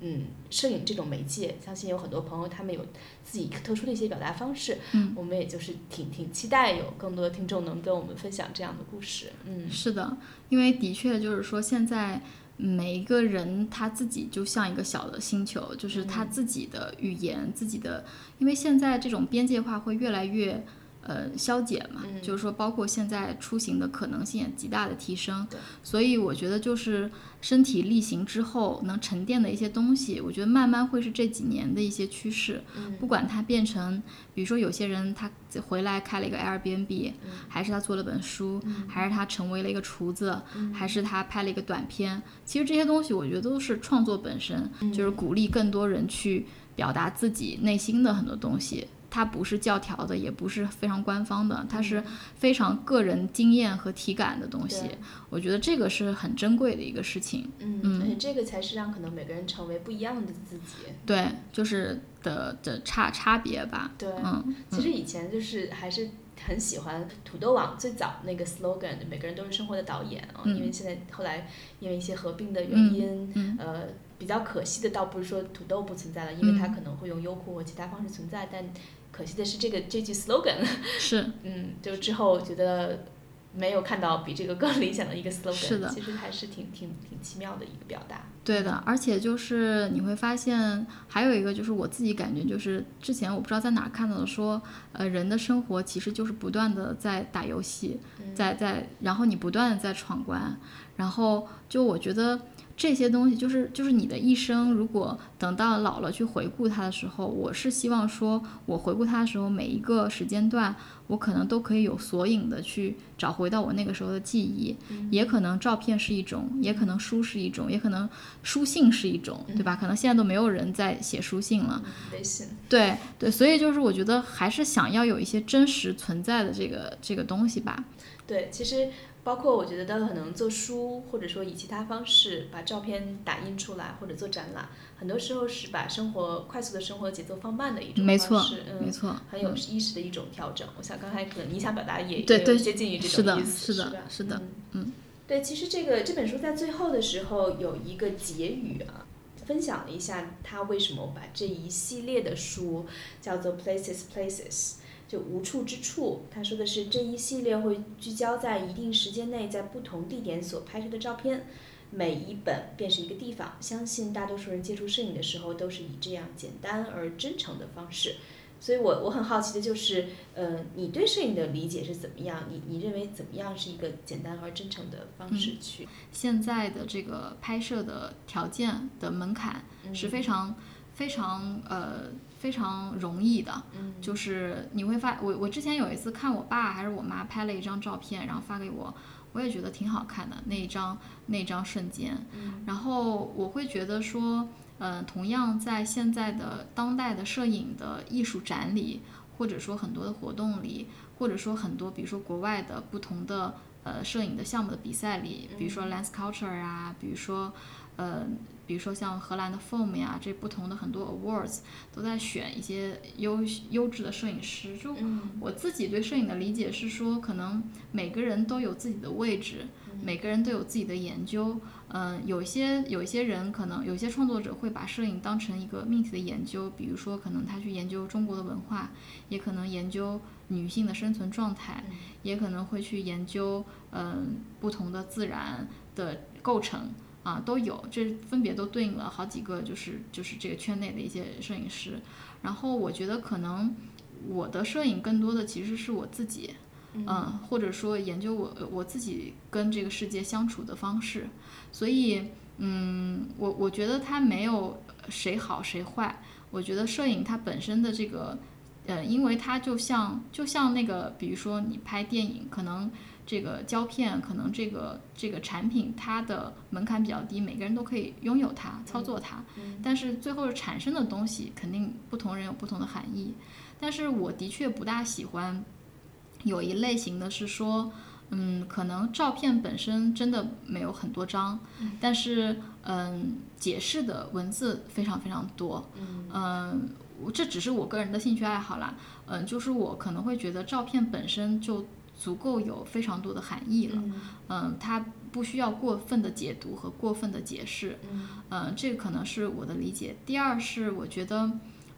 嗯摄影这种媒介，相信有很多朋友他们有自己特殊的一些表达方式，嗯，我们也就是挺挺期待有更多的听众能跟我们分享这样的故事，嗯，是的，因为的确就是说现在。每一个人他自己就像一个小的星球，就是他自己的语言，自己的，因为现在这种边界化会越来越呃消解嘛，嗯就是说包括现在出行的可能性也极大的提升对，所以我觉得就是身体力行之后能沉淀的一些东西，我觉得慢慢会是这几年的一些趋势。嗯不管它变成，比如说有些人他回来开了一个 Airbnb，、还是他做了本书，还是他成为了一个厨子，还是他拍了一个短片，其实这些东西我觉得都是创作本身，就是鼓励更多人去表达自己内心的很多东西。它不是教条的，也不是非常官方的，它是非常个人经验和体感的东西对。我觉得这个是很珍贵的一个事情。嗯，而且这个才是让可能每个人成为不一样的自己。对，就是的的差差别吧。对，嗯，其实以前就是还是很喜欢土豆网最早那个 slogan，每个人都是生活的导演啊、嗯因为现在后来因为一些合并的原嗯因，嗯呃，比较可惜的倒不是说土豆不存在了，因为它可能会用优酷或其他方式存在，但可惜的是这个这句 slogan，是 嗯，就之后觉得。没有看到比这个更理想的一个 slogan，是的其实还是挺挺挺奇妙的一个表达。对的，而且就是你会发现，还有一个就是我自己感觉，就是之前我不知道在哪儿看到的说，呃，人的生活其实就是不断的在打游戏，在在，然后你不断的在闯关，然后就我觉得这些东西就是就是你的一生，如果等到老了去回顾它的时候，我是希望说我回顾它的时候，每一个时间段，我可能都可以有索引的去找回到我那个时候的记忆，也可能照片是一种，也可能书是一种，也可能书信是一种，对吧？可能现在都没有人在写书信了，嗯微信，对对，所以就是我觉得还是想要有一些真实存在的这个这个东西吧。对，其实包括我觉得可能做书，或者说以其他方式把照片打印出来，或者做展览，很多时候是把生活快速的生活节奏放慢的一种没错方式，嗯，没错，很有意识的一种调整。我想刚才可能你想表达也对对接近于这种意思，是的吧是的嗯嗯对，其实这个这本书在最后的时候有一个结语啊。分享了一下他为什么把这一系列的书叫做 Places Places，就无处之处。他说的是这一系列会聚焦在一定时间内在不同地点所拍摄的照片，每一本便是一个地方。相信大多数人接触摄影的时候都是以这样简单而真诚的方式。所以我我很好奇的就是，呃，你对摄影的理解是怎么样？你你认为怎么样是一个简单而真诚的方式去？现在的这个拍摄的条件的门槛是非常、非常呃非常容易的，嗯。就是你会发我我之前有一次看我爸还是我妈拍了一张照片，然后发给我，我也觉得挺好看的那一张那一张瞬间，嗯。然后我会觉得说，呃，同样在现在的当代的摄影的艺术展里，或者说很多的活动里，或者说很多比如说国外的不同的呃摄影的项目的比赛里，比如说 Lens Culture 啊，比如说呃，比如说像荷兰的 Foam 呀，这不同的很多 awards 都在选一些优优质的摄影师。就嗯我自己对摄影的理解是说，可能每个人都有自己的位置，每个人都有自己的研究。嗯，有一些有一些人可能有些创作者会把摄影当成一个命题的研究，比如说可能他去研究中国的文化，也可能研究女性的生存状态，也可能会去研究嗯不同的自然的构成啊都有，这分别都对应了好几个就是就是这个圈内的一些摄影师。然后我觉得可能我的摄影更多的其实是我自己。嗯，或者说研究我我自己跟这个世界相处的方式，所以嗯，我我觉得它没有谁好谁坏，我觉得摄影它本身的这个，呃，因为它就像就像那个，比如说你拍电影，可能这个胶片，可能这个这个产品它的门槛比较低，每个人都可以拥有它，操作它，但是最后产生的东西肯定不同人有不同的含义，但是我的确不大喜欢。有一类型的是说，嗯，可能照片本身真的没有很多张，但是嗯，解释的文字非常非常多，嗯，我这只是我个人的兴趣爱好啦，嗯，就是我可能会觉得照片本身就足够有非常多的含义了，嗯，它不需要过分的解读和过分的解释，嗯，这个可能是我的理解。第二是我觉得，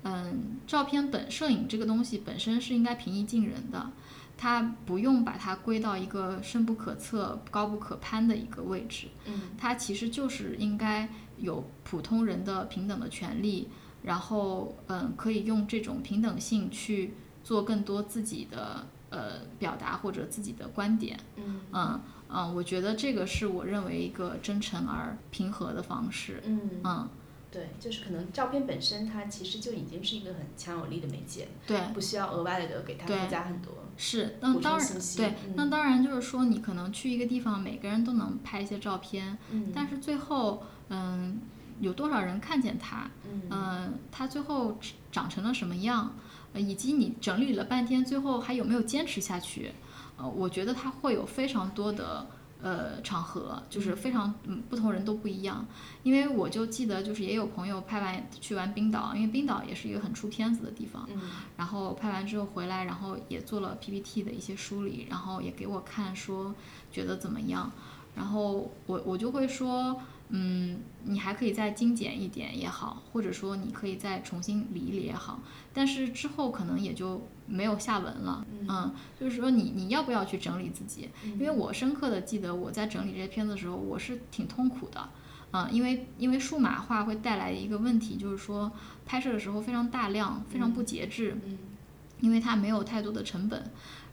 嗯，照片本摄影这个东西本身是应该平易近人的。它不用把它归到一个深不可测、高不可攀的一个位置，嗯，它其实就是应该有普通人的平等的权利，然后嗯，可以用这种平等性去做更多自己的呃表达或者自己的观点。嗯嗯嗯，我觉得这个是我认为一个真诚而平和的方式。嗯嗯，对，就是可能照片本身它其实就已经是一个很强有力的媒介，对，不需要额外的给它对附加很多。是，那当然对，嗯那当然就是说你可能去一个地方，每个人都能拍一些照片，嗯但是最后，嗯，有多少人看见它？嗯嗯，它最后长成了什么样，呃以及你整理了半天，最后还有没有坚持下去？呃，我觉得它会有非常多的呃场合，就是非常嗯不同人都不一样。因为我就记得，就是也有朋友拍完去完冰岛，因为冰岛也是一个很出片子的地方，嗯然后拍完之后回来，然后也做了 PPT 的一些梳理，然后也给我看说觉得怎么样，然后我我就会说，嗯，你还可以再精简一点也好，或者说你可以再重新理一理也好，但是之后可能也就没有下文了，嗯，就是说你你要不要去整理自己？因为我深刻的记得我在整理这些片子的时候，我是挺痛苦的。嗯，因为因为数码化会带来一个问题，就是说拍摄的时候非常大量，非常不节制，嗯因为它没有太多的成本。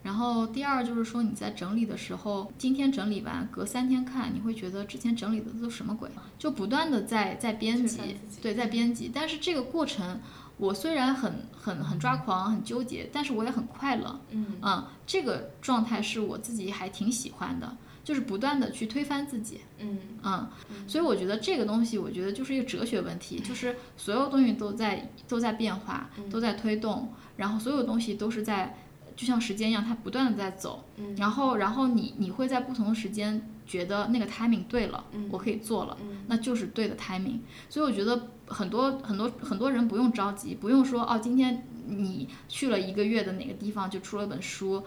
然后第二就是说你在整理的时候，今天整理完，隔三天看，你会觉得之前整理的都什么鬼，就不断的在在编辑对，在编辑。但是这个过程，我虽然很很很抓狂，很纠结，但是我也很快乐。嗯嗯，这个状态是我自己还挺喜欢的，就是不断的去推翻自己。嗯嗯，所以我觉得这个东西，我觉得就是一个哲学问题，就是所有东西都在都在变化，都在推动，然后所有东西都是在，就像时间一样，它不断的在走，嗯然后然后你你会在不同的时间觉得那个 timing 对了，嗯我可以做了，嗯那就是对的 timing。所以我觉得很多很多很多人不用着急，不用说哦，今天你去了一个月的哪个地方就出了本书。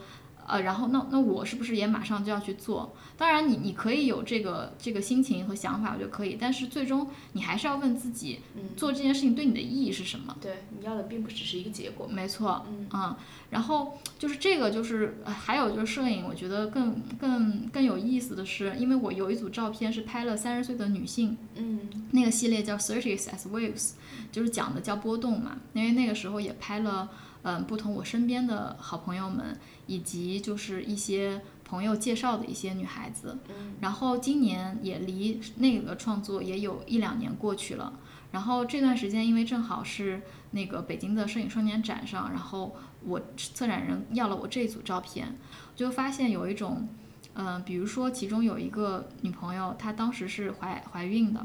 呃，然后那那我是不是也马上就要去做？当然你，你可以有这个这个心情和想法，我觉得可以。但是最终你还是要问自己，嗯做这件事情对你的意义是什么？对，你要的并不只是一个结果。没错，嗯然后就是这个，就是呃还有就是摄影，我觉得更更更有意思的是，因为我有一组照片是拍了三十岁的女性，嗯那个系列叫 Thirties as Waves，就是讲的叫波动嘛。因为那个时候也拍了，嗯、不同我身边的好朋友们，以及就是一些朋友介绍的一些女孩子。嗯然后今年也离那个创作也有一两年过去了。然后这段时间，因为正好是那个北京的摄影双年展上，然后我策展人要了我这组照片，就发现有一种，嗯、比如说其中有一个女朋友，她当时是怀怀孕的，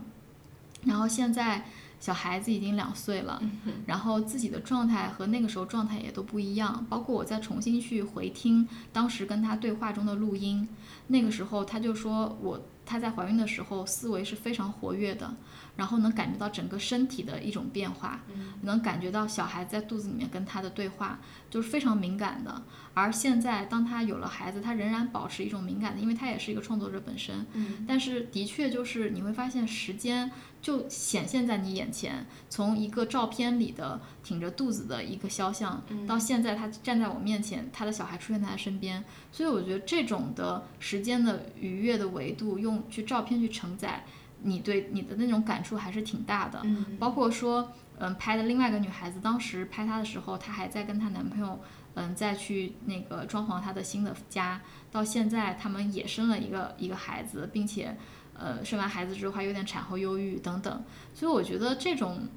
然后现在小孩子已经两岁了，然后自己的状态和那个时候状态也都不一样，包括我再重新去回听当时跟他对话中的录音，那个时候他就说我她在怀孕的时候思维是非常活跃的，然后能感觉到整个身体的一种变化，能感觉到小孩在肚子里面跟他的对话，就是非常敏感的。而现在当他有了孩子，他仍然保持一种敏感的，因为他也是一个创作者本身。嗯但是的确就是你会发现时间就显现在你眼前，从一个照片里的挺着肚子的一个肖像，到现在他站在我面前，他的小孩出现在他身边，所以我觉得这种的时间的愉悦的维度，用去照片去承载你对你的那种感触还是挺大的。嗯包括说，嗯，拍的另外一个女孩子，当时拍她的时候，她还在跟她男朋友，嗯，再去那个装潢她的新的家。到现在，他们也生了一个一个孩子，并且，呃，生完孩子之后还有点产后忧郁等等。所以我觉得这种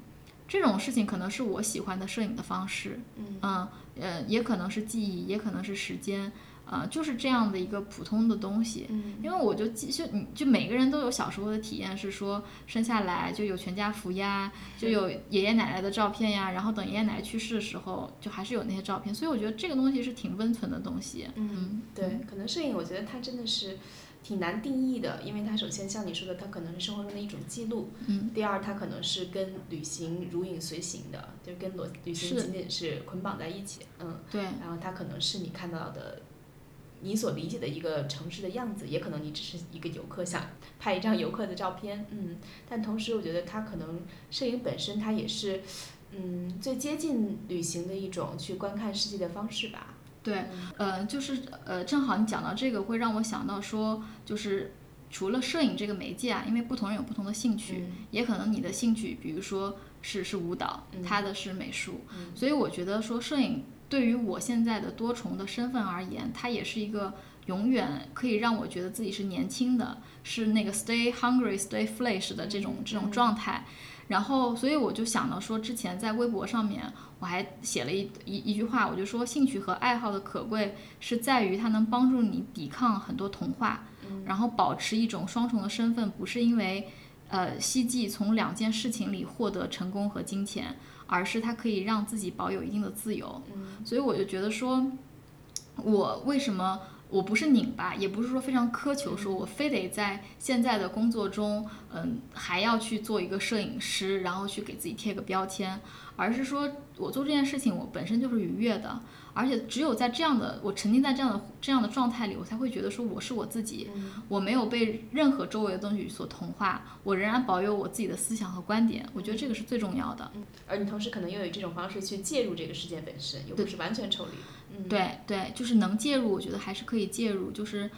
这种事情可能是我喜欢的摄影的方式。嗯呃，也可能是记忆，也可能是时间。呃，就是这样的一个普通的东西，嗯因为我就记，就你就每个人都有小时候的体验，是说生下来就有全家福呀，就有爷爷奶奶的照片呀，然后等爷爷奶奶去世的时候，就还是有那些照片，所以我觉得这个东西是挺温存的东西。嗯，对，可能摄影我觉得它真的是挺难定义的，因为它首先像你说的，它可能是生活中的一种记录，嗯，第二它可能是跟旅行如影随形的，就跟旅旅行仅仅是捆绑在一起，嗯，对，然后它可能是你看到的。你所理解的一个城市的样子，也可能你只是一个游客，想拍一张游客的照片，嗯，但同时我觉得它可能摄影本身它也是，嗯，最接近旅行的一种去观看世界的方式吧。对，呃，就是呃，正好你讲到这个，会让我想到说，就是除了摄影这个媒介啊，因为不同人有不同的兴趣，嗯也可能你的兴趣，比如说是是舞蹈，嗯他的是美术，嗯所以我觉得说摄影对于我现在的多重的身份而言，它也是一个永远可以让我觉得自己是年轻的，是那个 stay hungry, stay fresh 的这种这种状态。然后，所以我就想到说，之前在微博上面我还写了一一一句话，我就说，兴趣和爱好的可贵是在于它能帮助你抵抗很多童话，然后保持一种双重的身份，不是因为呃希冀从两件事情里获得成功和金钱，而是它可以让自己保有一定的自由。所以我就觉得说，我为什么？我不是拧巴，也不是说非常苛求，说我非得在现在的工作中，嗯，还要去做一个摄影师，然后去给自己贴个标签，而是说我做这件事情，我本身就是愉悦的，而且只有在这样的我沉浸在这样的这样的状态里，我才会觉得说我是我自己，我没有被任何周围的东西所同化，我仍然保有我自己的思想和观点，我觉得这个是最重要的。而你同时可能又以这种方式去介入这个事件本身，又不是完全抽离。对对，就是能介入，我觉得还是可以介入。就是，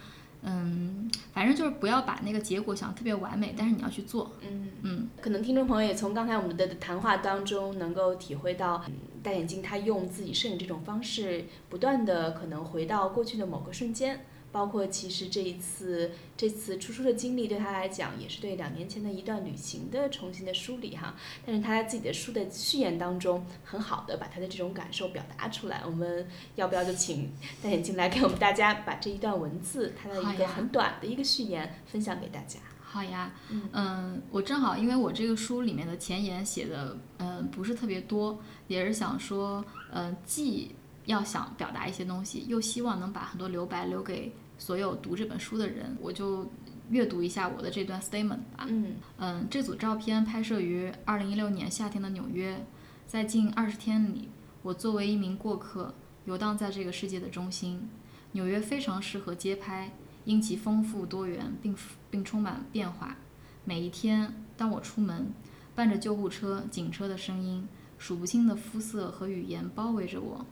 嗯，反正就是不要把那个结果想得特别完美，但是你要去做。嗯嗯。可能听众朋友也从刚才我们的谈话当中能够体会到，戴眼镜他用自己摄影这种方式，不断的可能回到过去的某个瞬间。包括其实这一次这次出书的经历对他来讲，也是对两年前的一段旅行的重新的梳理哈。但是他在自己的书的序言当中，很好的把他的这种感受表达出来。我们要不要就请戴眼镜来给我们大家把这一段文字，他的一个很短的一个序言分享给大家？好呀，嗯，我正好因为我这个书里面的前言写的嗯不是特别多，也是想说嗯既要想表达一些东西，又希望能把很多留白留给。所有读这本书的人，我就阅读一下我的这段 statement 吧。嗯嗯，这组照片拍摄于二零一六年夏天的纽约，在近二十天里，我作为一名过客，游荡在这个世界的中心。纽约非常适合街拍，因其丰富多元，并并充满变化。每一天，当我出门，伴着救护车、警车的声音，数不清的肤色和语言包围着我。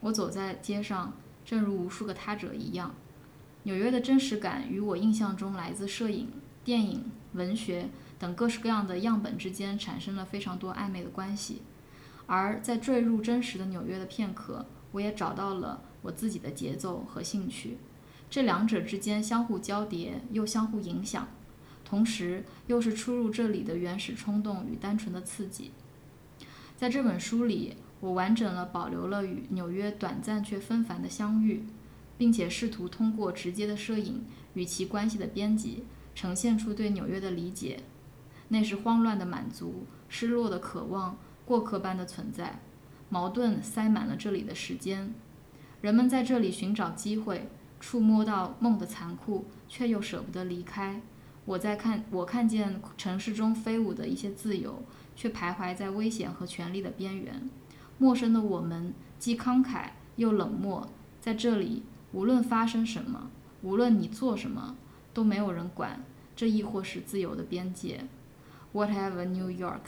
我走在街上，正如无数个他者一样。纽约的真实感与我印象中来自摄影、电影、文学等各式各样的样本之间产生了非常多暧昧的关系，而在坠入真实的纽约的片刻，我也找到了我自己的节奏和兴趣，这两者之间相互交叠又相互影响，同时又是出入这里的原始冲动与单纯的刺激。在这本书里，我完整了保留了与纽约短暂却纷繁的相遇。并且试图通过直接的摄影与其关系的编辑，呈现出对纽约的理解。那是慌乱的满足，失落的渴望，过客般的存在，矛盾塞满了这里的时间。人们在这里寻找机会，触摸到梦的残酷，却又舍不得离开。我在看，我看见城市中飞舞的一些自由，却徘徊在危险和权力的边缘。陌生的我们，既慷慨又冷漠，在这里。无论发生什么，无论你做什么，都没有人管。这亦或是自由的边界。Whatever New York。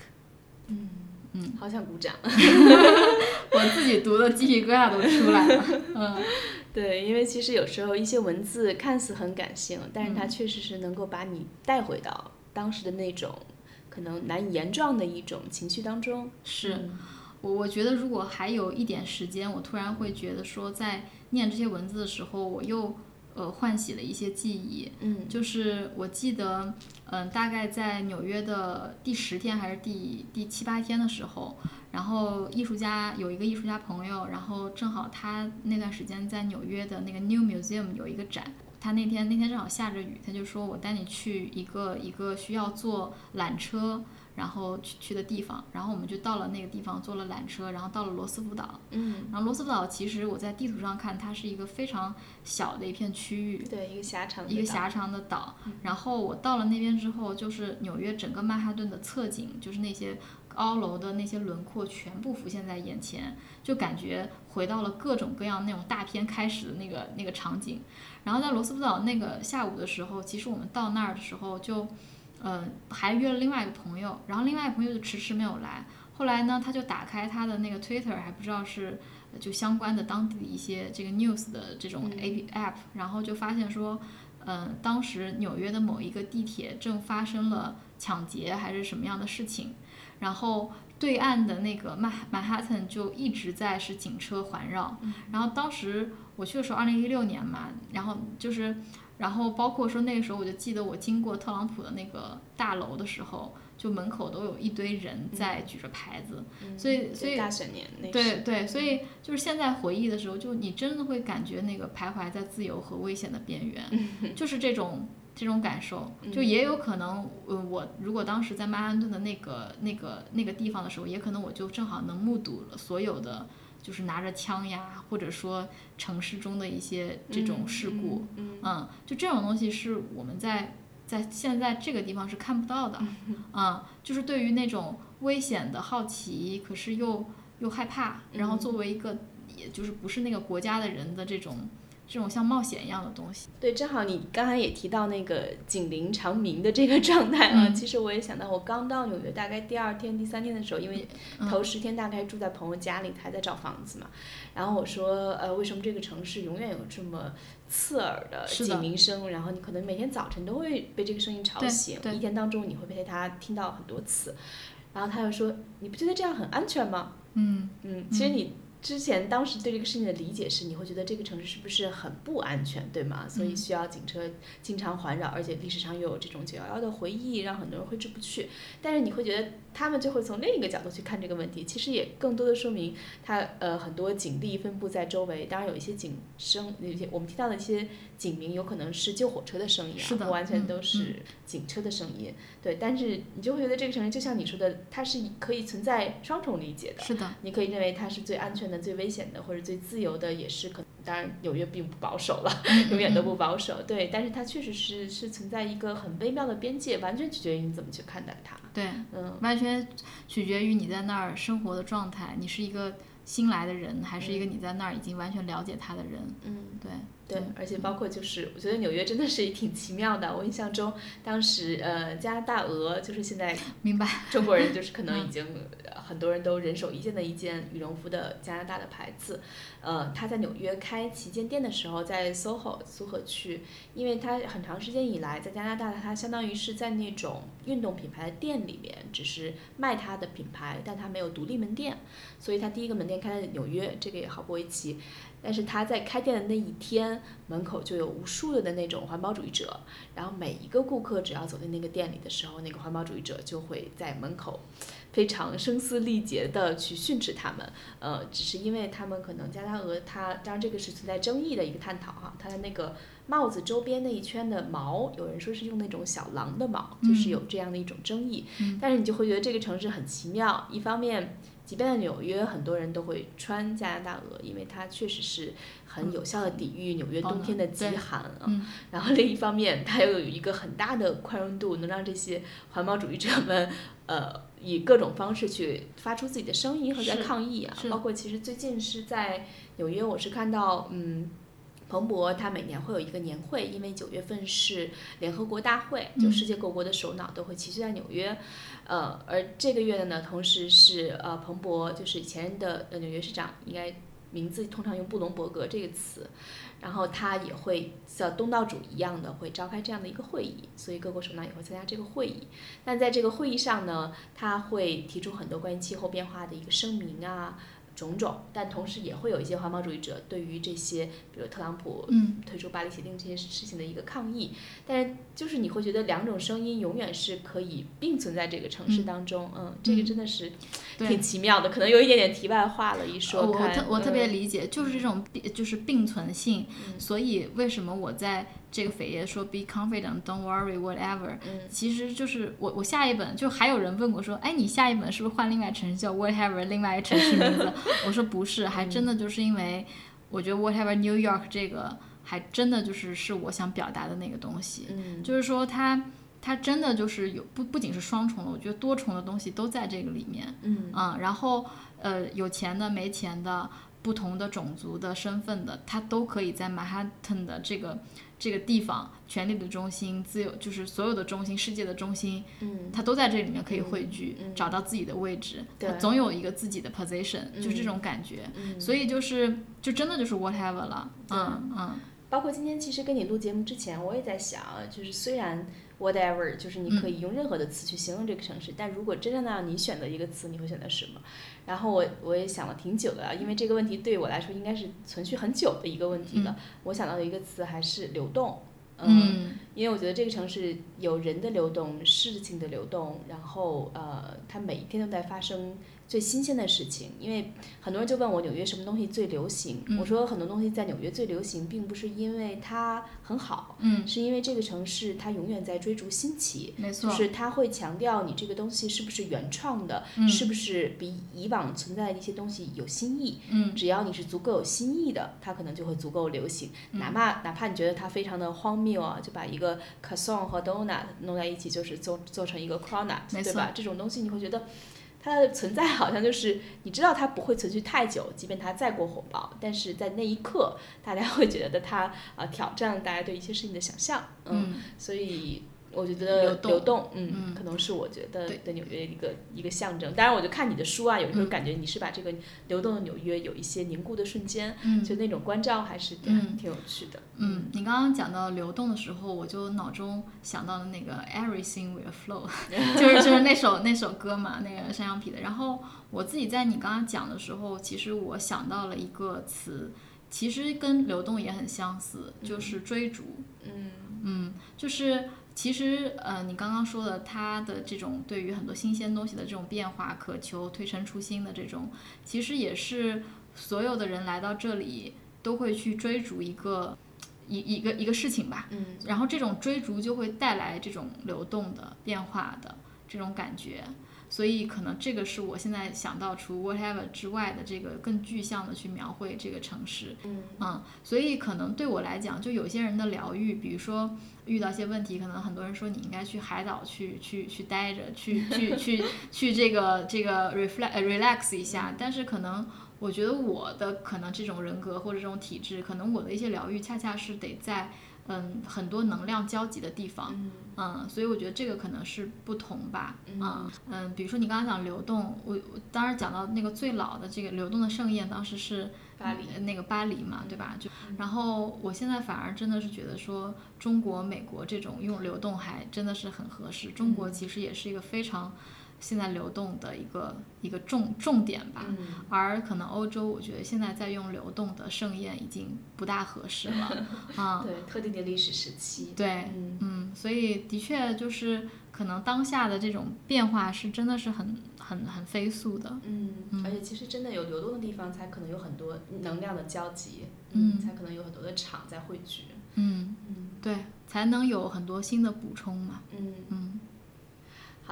嗯嗯，好想鼓掌。我自己读的鸡皮疙瘩都出来了。嗯，对，因为其实有时候一些文字看似很感性，但是它确实是能够把你带回到当时的那种可能难以言状的一种情绪当中。是。我我觉得如果还有一点时间，我突然会觉得说，在念这些文字的时候，我又呃唤起了一些记忆。嗯，就是我记得，嗯，大概在纽约的第十天还是第第七八天的时候，然后艺术家有一个艺术家朋友，然后正好他那段时间在纽约的那个 New Museum 有一个展，他那天那天正好下着雨，他就说我带你去一个一个需要坐缆车。然后去去的地方，然后我们就到了那个地方，坐了缆车，然后到了罗斯福岛。嗯，然后罗斯福岛其实我在地图上看，它是一个非常小的一片区域，对，一个狭长一个狭长的岛。然后我到了那边之后，就是纽约整个曼哈顿的侧景，就是那些高楼的那些轮廓全部浮现在眼前，就感觉回到了各种各样那种大片开始的那个那个场景。然后在罗斯福岛那个下午的时候，其实我们到那儿的时候就。嗯，还约了另外一个朋友，然后另外一个朋友就迟迟没有来。后来呢，他就打开他的那个 Twitter，还不知道是就相关的当地的一些这个 news 的这种 A P App，然后就发现说，嗯，当时纽约的某一个地铁正发生了抢劫还是什么样的事情。然后对岸的那个曼曼哈顿就一直在是警车环绕，然后当时我去的时候，二零一六年嘛，然后就是，然后包括说那个时候，我就记得我经过特朗普的那个大楼的时候，就门口都有一堆人在举着牌子，嗯所以所以对大选年那对对，所以就是现在回忆的时候，就你真的会感觉那个徘徊在自由和危险的边缘，就是这种这种感受。就也有可能，呃，我如果当时在曼哈顿的那个那个那个地方的时候，也可能我就正好能目睹了所有的。就是拿着枪呀，或者说城市中的一些这种事故，嗯嗯，就这种东西是我们在在现在这个地方是看不到的，啊，就是对于那种危险的好奇，可是又又害怕，然后作为一个也就是不是那个国家的人的这种这种像冒险一样的东西，对，正好你刚才也提到那个警铃长鸣的这个状态啊，嗯。其实我也想到，我刚到纽约大概第二天、第三天的时候，因为嗯。头十天大概住在朋友家里，还在找房子嘛，然后我说，呃，为什么这个城市永远有这么刺耳的警铃声？然后你可能每天早晨都会被这个声音吵醒，一天当中你会被它听到很多次。然后他又说，你不觉得这样很安全吗？嗯嗯，其实你之前当时对这个事情的理解是，你会觉得这个城市是不是很不安全，对吗？所以需要警车经常环绕，而且历史上又有这种九幺幺的回忆，让很多人挥之不去。但是你会觉得他们就会从另一个角度去看这个问题，其实也更多的说明它呃很多警力分布在周围，当然有一些警声，有一些我们听到的一些警鸣有可能是救火车的声音啊，是的不完全嗯都是警车的声音。对，但是你就会觉得这个城市就像你说的，它是可以存在双重理解的。是的，你可以认为它是最安全的、最危险的，或者最自由的，也是可能。当然，纽约并不保守了，嗯永远都不保守。对，但是它确实是是存在一个很微妙的边界，完全取决于你怎么去看待它。对，嗯，完全取决于你在那儿生活的状态，你是一个新来的人，还是一个你在那儿已经完全了解他的人，嗯，对对嗯，而且包括就是，我觉得纽约真的是挺奇妙的。我印象中，当时呃，加拿大鹅就是现在明白？中国人就是可能已经呃很多人都人手一件的一件羽绒服的加拿大的牌子，呃，他在纽约开旗舰店的时候，在 SOHO 苏荷区，因为他很长时间以来在加拿大，他相当于是在那种运动品牌的店里面，只是卖他的品牌，但他没有独立门店，所以他第一个门店开在纽约，这个也毫不为奇。但是他在开店的那一天，门口就有无数的那种环保主义者，然后每一个顾客只要走进那个店里的时候，那个环保主义者就会在门口非常声嘶力竭的去训斥他们。呃，只是因为他们可能加拿大鹅它，当然这个是存在争议的一个探讨哈，它的那个帽子周边那一圈的毛，有人说是用那种小狼的毛，就是有这样的一种争议。嗯但是你就会觉得这个城市很奇妙，一方面。即便在纽约，很多人都会穿加拿大鹅，因为它确实是很有效的抵御纽约冬天的极寒啊。嗯然后另一方面，它又有一个很大的宽容度，能让这些环保主义者们，呃，以各种方式去发出自己的声音和在抗议啊。包括其实最近是在纽约，我是看到，嗯。彭博它每年会有一个年会，因为九月份是联合国大会，就嗯世界各国的首脑都会齐聚在纽约，呃，而这个月的呢，同时是呃彭博就是以前任的呃纽约市长，应该名字通常用布隆伯格这个词，然后他也会像东道主一样的会召开这样的一个会议，所以各国首脑也会参加这个会议。但在这个会议上呢，他会提出很多关于气候变化的一个声明啊。种种，但同时也会有一些环保主义者对于这些，比如特朗普嗯。退出巴黎协定这些事情的一个抗议。但是就是你会觉得两种声音永远是可以并存在这个城市当中，嗯，这个真的是挺奇妙的，可能有一点点题外话了，一说我。特我特别嗯。理解，就是这种并就是并存性，嗯。所以为什么我在这个扉页说 be confident, don't worry, whatever，嗯。其实就是我我下一本就还有人问我说，哎，你下一本是不是换另外城市？叫 whatever 另外一个城市名字？我说不是，还真的就是因为我觉得 whatever New York 这个还真的就是是我想表达的那个东西，嗯。就是说它它真的就是有不不仅是双重的，我觉得多重的东西都在这个里面。嗯。嗯，然后呃，有钱的、没钱的、不同的种族的身份的，它都可以在曼哈顿的这个这个地方，权力的中心、自由就是所有的中心、世界的中心，嗯它都在这里面可以汇聚，找到自己的位置，对他总有一个自己的 position，、就是这种感觉。嗯所以就是就真的就是 whatever 了，嗯嗯包括今天其实跟你录节目之前，我也在想，就是虽然 whatever，就是你可以用任何的词去形容这个城市。但如果真正的让你选择一个词，你会选择什么？然后我我也想了挺久的，因为这个问题对我来说应该是存续很久的一个问题了。我想到的一个词还是流动。嗯，因为我觉得这个城市有人的流动，事情的流动，然后呃，它每一天都在发生。最新鲜的事情，因为很多人就问我纽约什么东西最流行。我说很多东西在纽约最流行，并不是因为它很好，嗯，是因为这个城市它永远在追逐新奇，没错，就是它会强调你这个东西是不是原创的，是不是比以往存在的一些东西有新意。嗯，只要你是足够有新意的，它可能就会足够流行。哪怕哪怕你觉得它非常的荒谬啊，就把一个 croissant 和 donut 弄在一起，就是做做成一个 cronut，对吧？这种东西你会觉得。它的存在好像就是你知道它不会存续太久，即便它再过火爆，但是在那一刻，大家会觉得它呃挑战大家对一些事情的想象，嗯，所以。我觉得流动，嗯，可能是我觉得对纽约一个一个象征。当然，我就看你的书啊，有时候感觉你是把这个流动的纽约有一些凝固的瞬间，嗯就那种关照还是挺挺有趣的。嗯，你刚刚讲到流动的时候，我就脑中想到了那个 Everything Will Flow，就是就是那首那首歌嘛，那个山羊皮的。然后我自己在你刚刚讲的时候，其实我想到了一个词，其实跟流动也很相似，就是追逐。嗯嗯，就是。其实，呃，你刚刚说的，他的这种对于很多新鲜东西的这种变化渴求、推陈出新的这种，其实也是所有的人来到这里都会去追逐一个一一个一个事情吧。嗯。然后这种追逐就会带来这种流动的变化的这种感觉。所以可能这个是我现在想到除 whatever 之外的这个更具象的去描绘这个城市，嗯，所以可能对我来讲，就有些人的疗愈，比如说遇到一些问题，可能很多人说你应该去海岛去去去待着，去 去去去这个这个 reflect relax 一下，但是可能我觉得我的可能这种人格或者这种体质，可能我的一些疗愈恰恰是得在。嗯，很多能量交集的地方，嗯，所以我觉得这个可能是不同吧，嗯。嗯，比如说你刚刚讲流动，我我当时讲到那个最老的这个流动的盛宴，当时是巴黎。那个巴黎嘛，对吧？就然后我现在反而真的是觉得说中国、美国这种用流动还真的是很合适，中国其实也是一个非常。现在流动的一个一个重重点吧，而可能欧洲，我觉得现在在用流动的盛宴已经不大合适了，啊，对，特定的历史时期，对，嗯，所以的确就是可能当下的这种变化是真的是很很很飞速的，嗯，而且其实真的有流动的地方，才可能有很多能量的交集，嗯，才可能有很多的场在汇聚，嗯嗯，对，才能有很多新的补充嘛，嗯嗯。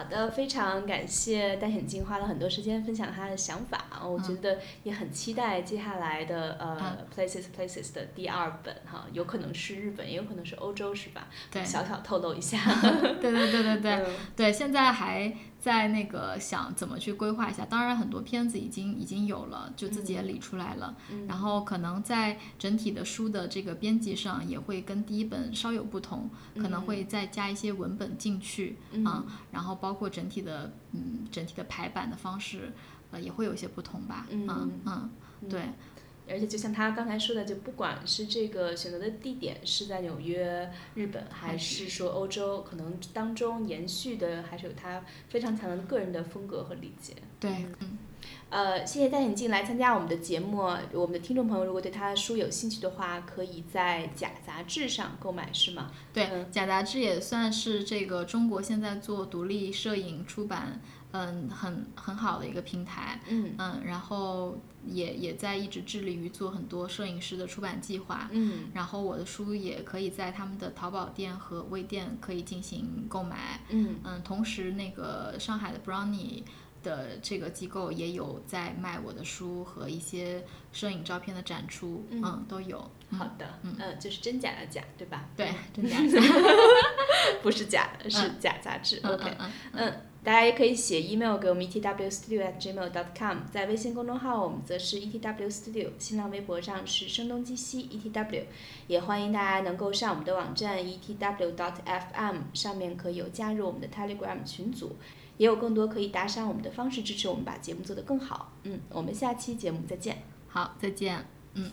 好的，非常感谢戴显静花了很多时间分享他的想法，我觉得也很期待接下来的呃 Places Places 的第二本哈，有可能是日本，也有可能是欧洲，是吧？对，小小透露一下。对对对对对 对，现在还。在那个想怎么去规划一下，当然很多片子已经已经有了，就自己也理出来了。然后可能在整体的书的这个编辑上也会跟第一本稍有不同，可能会再加一些文本进去啊。然后包括整体的嗯整体的排版的方式，呃也会有些不同吧。嗯嗯，对。而且就像他刚才说的，就不管是这个选择的地点是在纽约、日本，还是说欧洲，可能当中延续的还是有他非常强的个人的风格和理解。对，嗯，呃，谢谢戴眼镜来参加我们的节目。我们的听众朋友如果对他的书有兴趣的话，可以在假杂志上购买，是吗？对，假杂志也算是这个中国现在做独立摄影出版。嗯，很很好的一个平台，嗯。嗯，然后也也在一直致力于做很多摄影师的出版计划，嗯，然后我的书也可以在他们的淘宝店和微店可以进行购买，嗯。嗯，同时那个上海的 Brownie 的这个机构也有在卖我的书和一些摄影照片的展出，嗯，都有。好的，嗯，就是真假的假，对吧？对，真假的，不是假的，是假杂志，OK，嗯。大家也可以写 email 给我们 etwstudio@gmail.com，在微信公众号我们则是 etwstudio，新浪微博上是声东击西 etw，也欢迎大家能够上我们的网站 etw.fm，上面可以有加入我们的 Telegram 群组，也有更多可以打赏我们的方式支持我们把节目做得更好。嗯，我们下期节目再见。好，再见。嗯。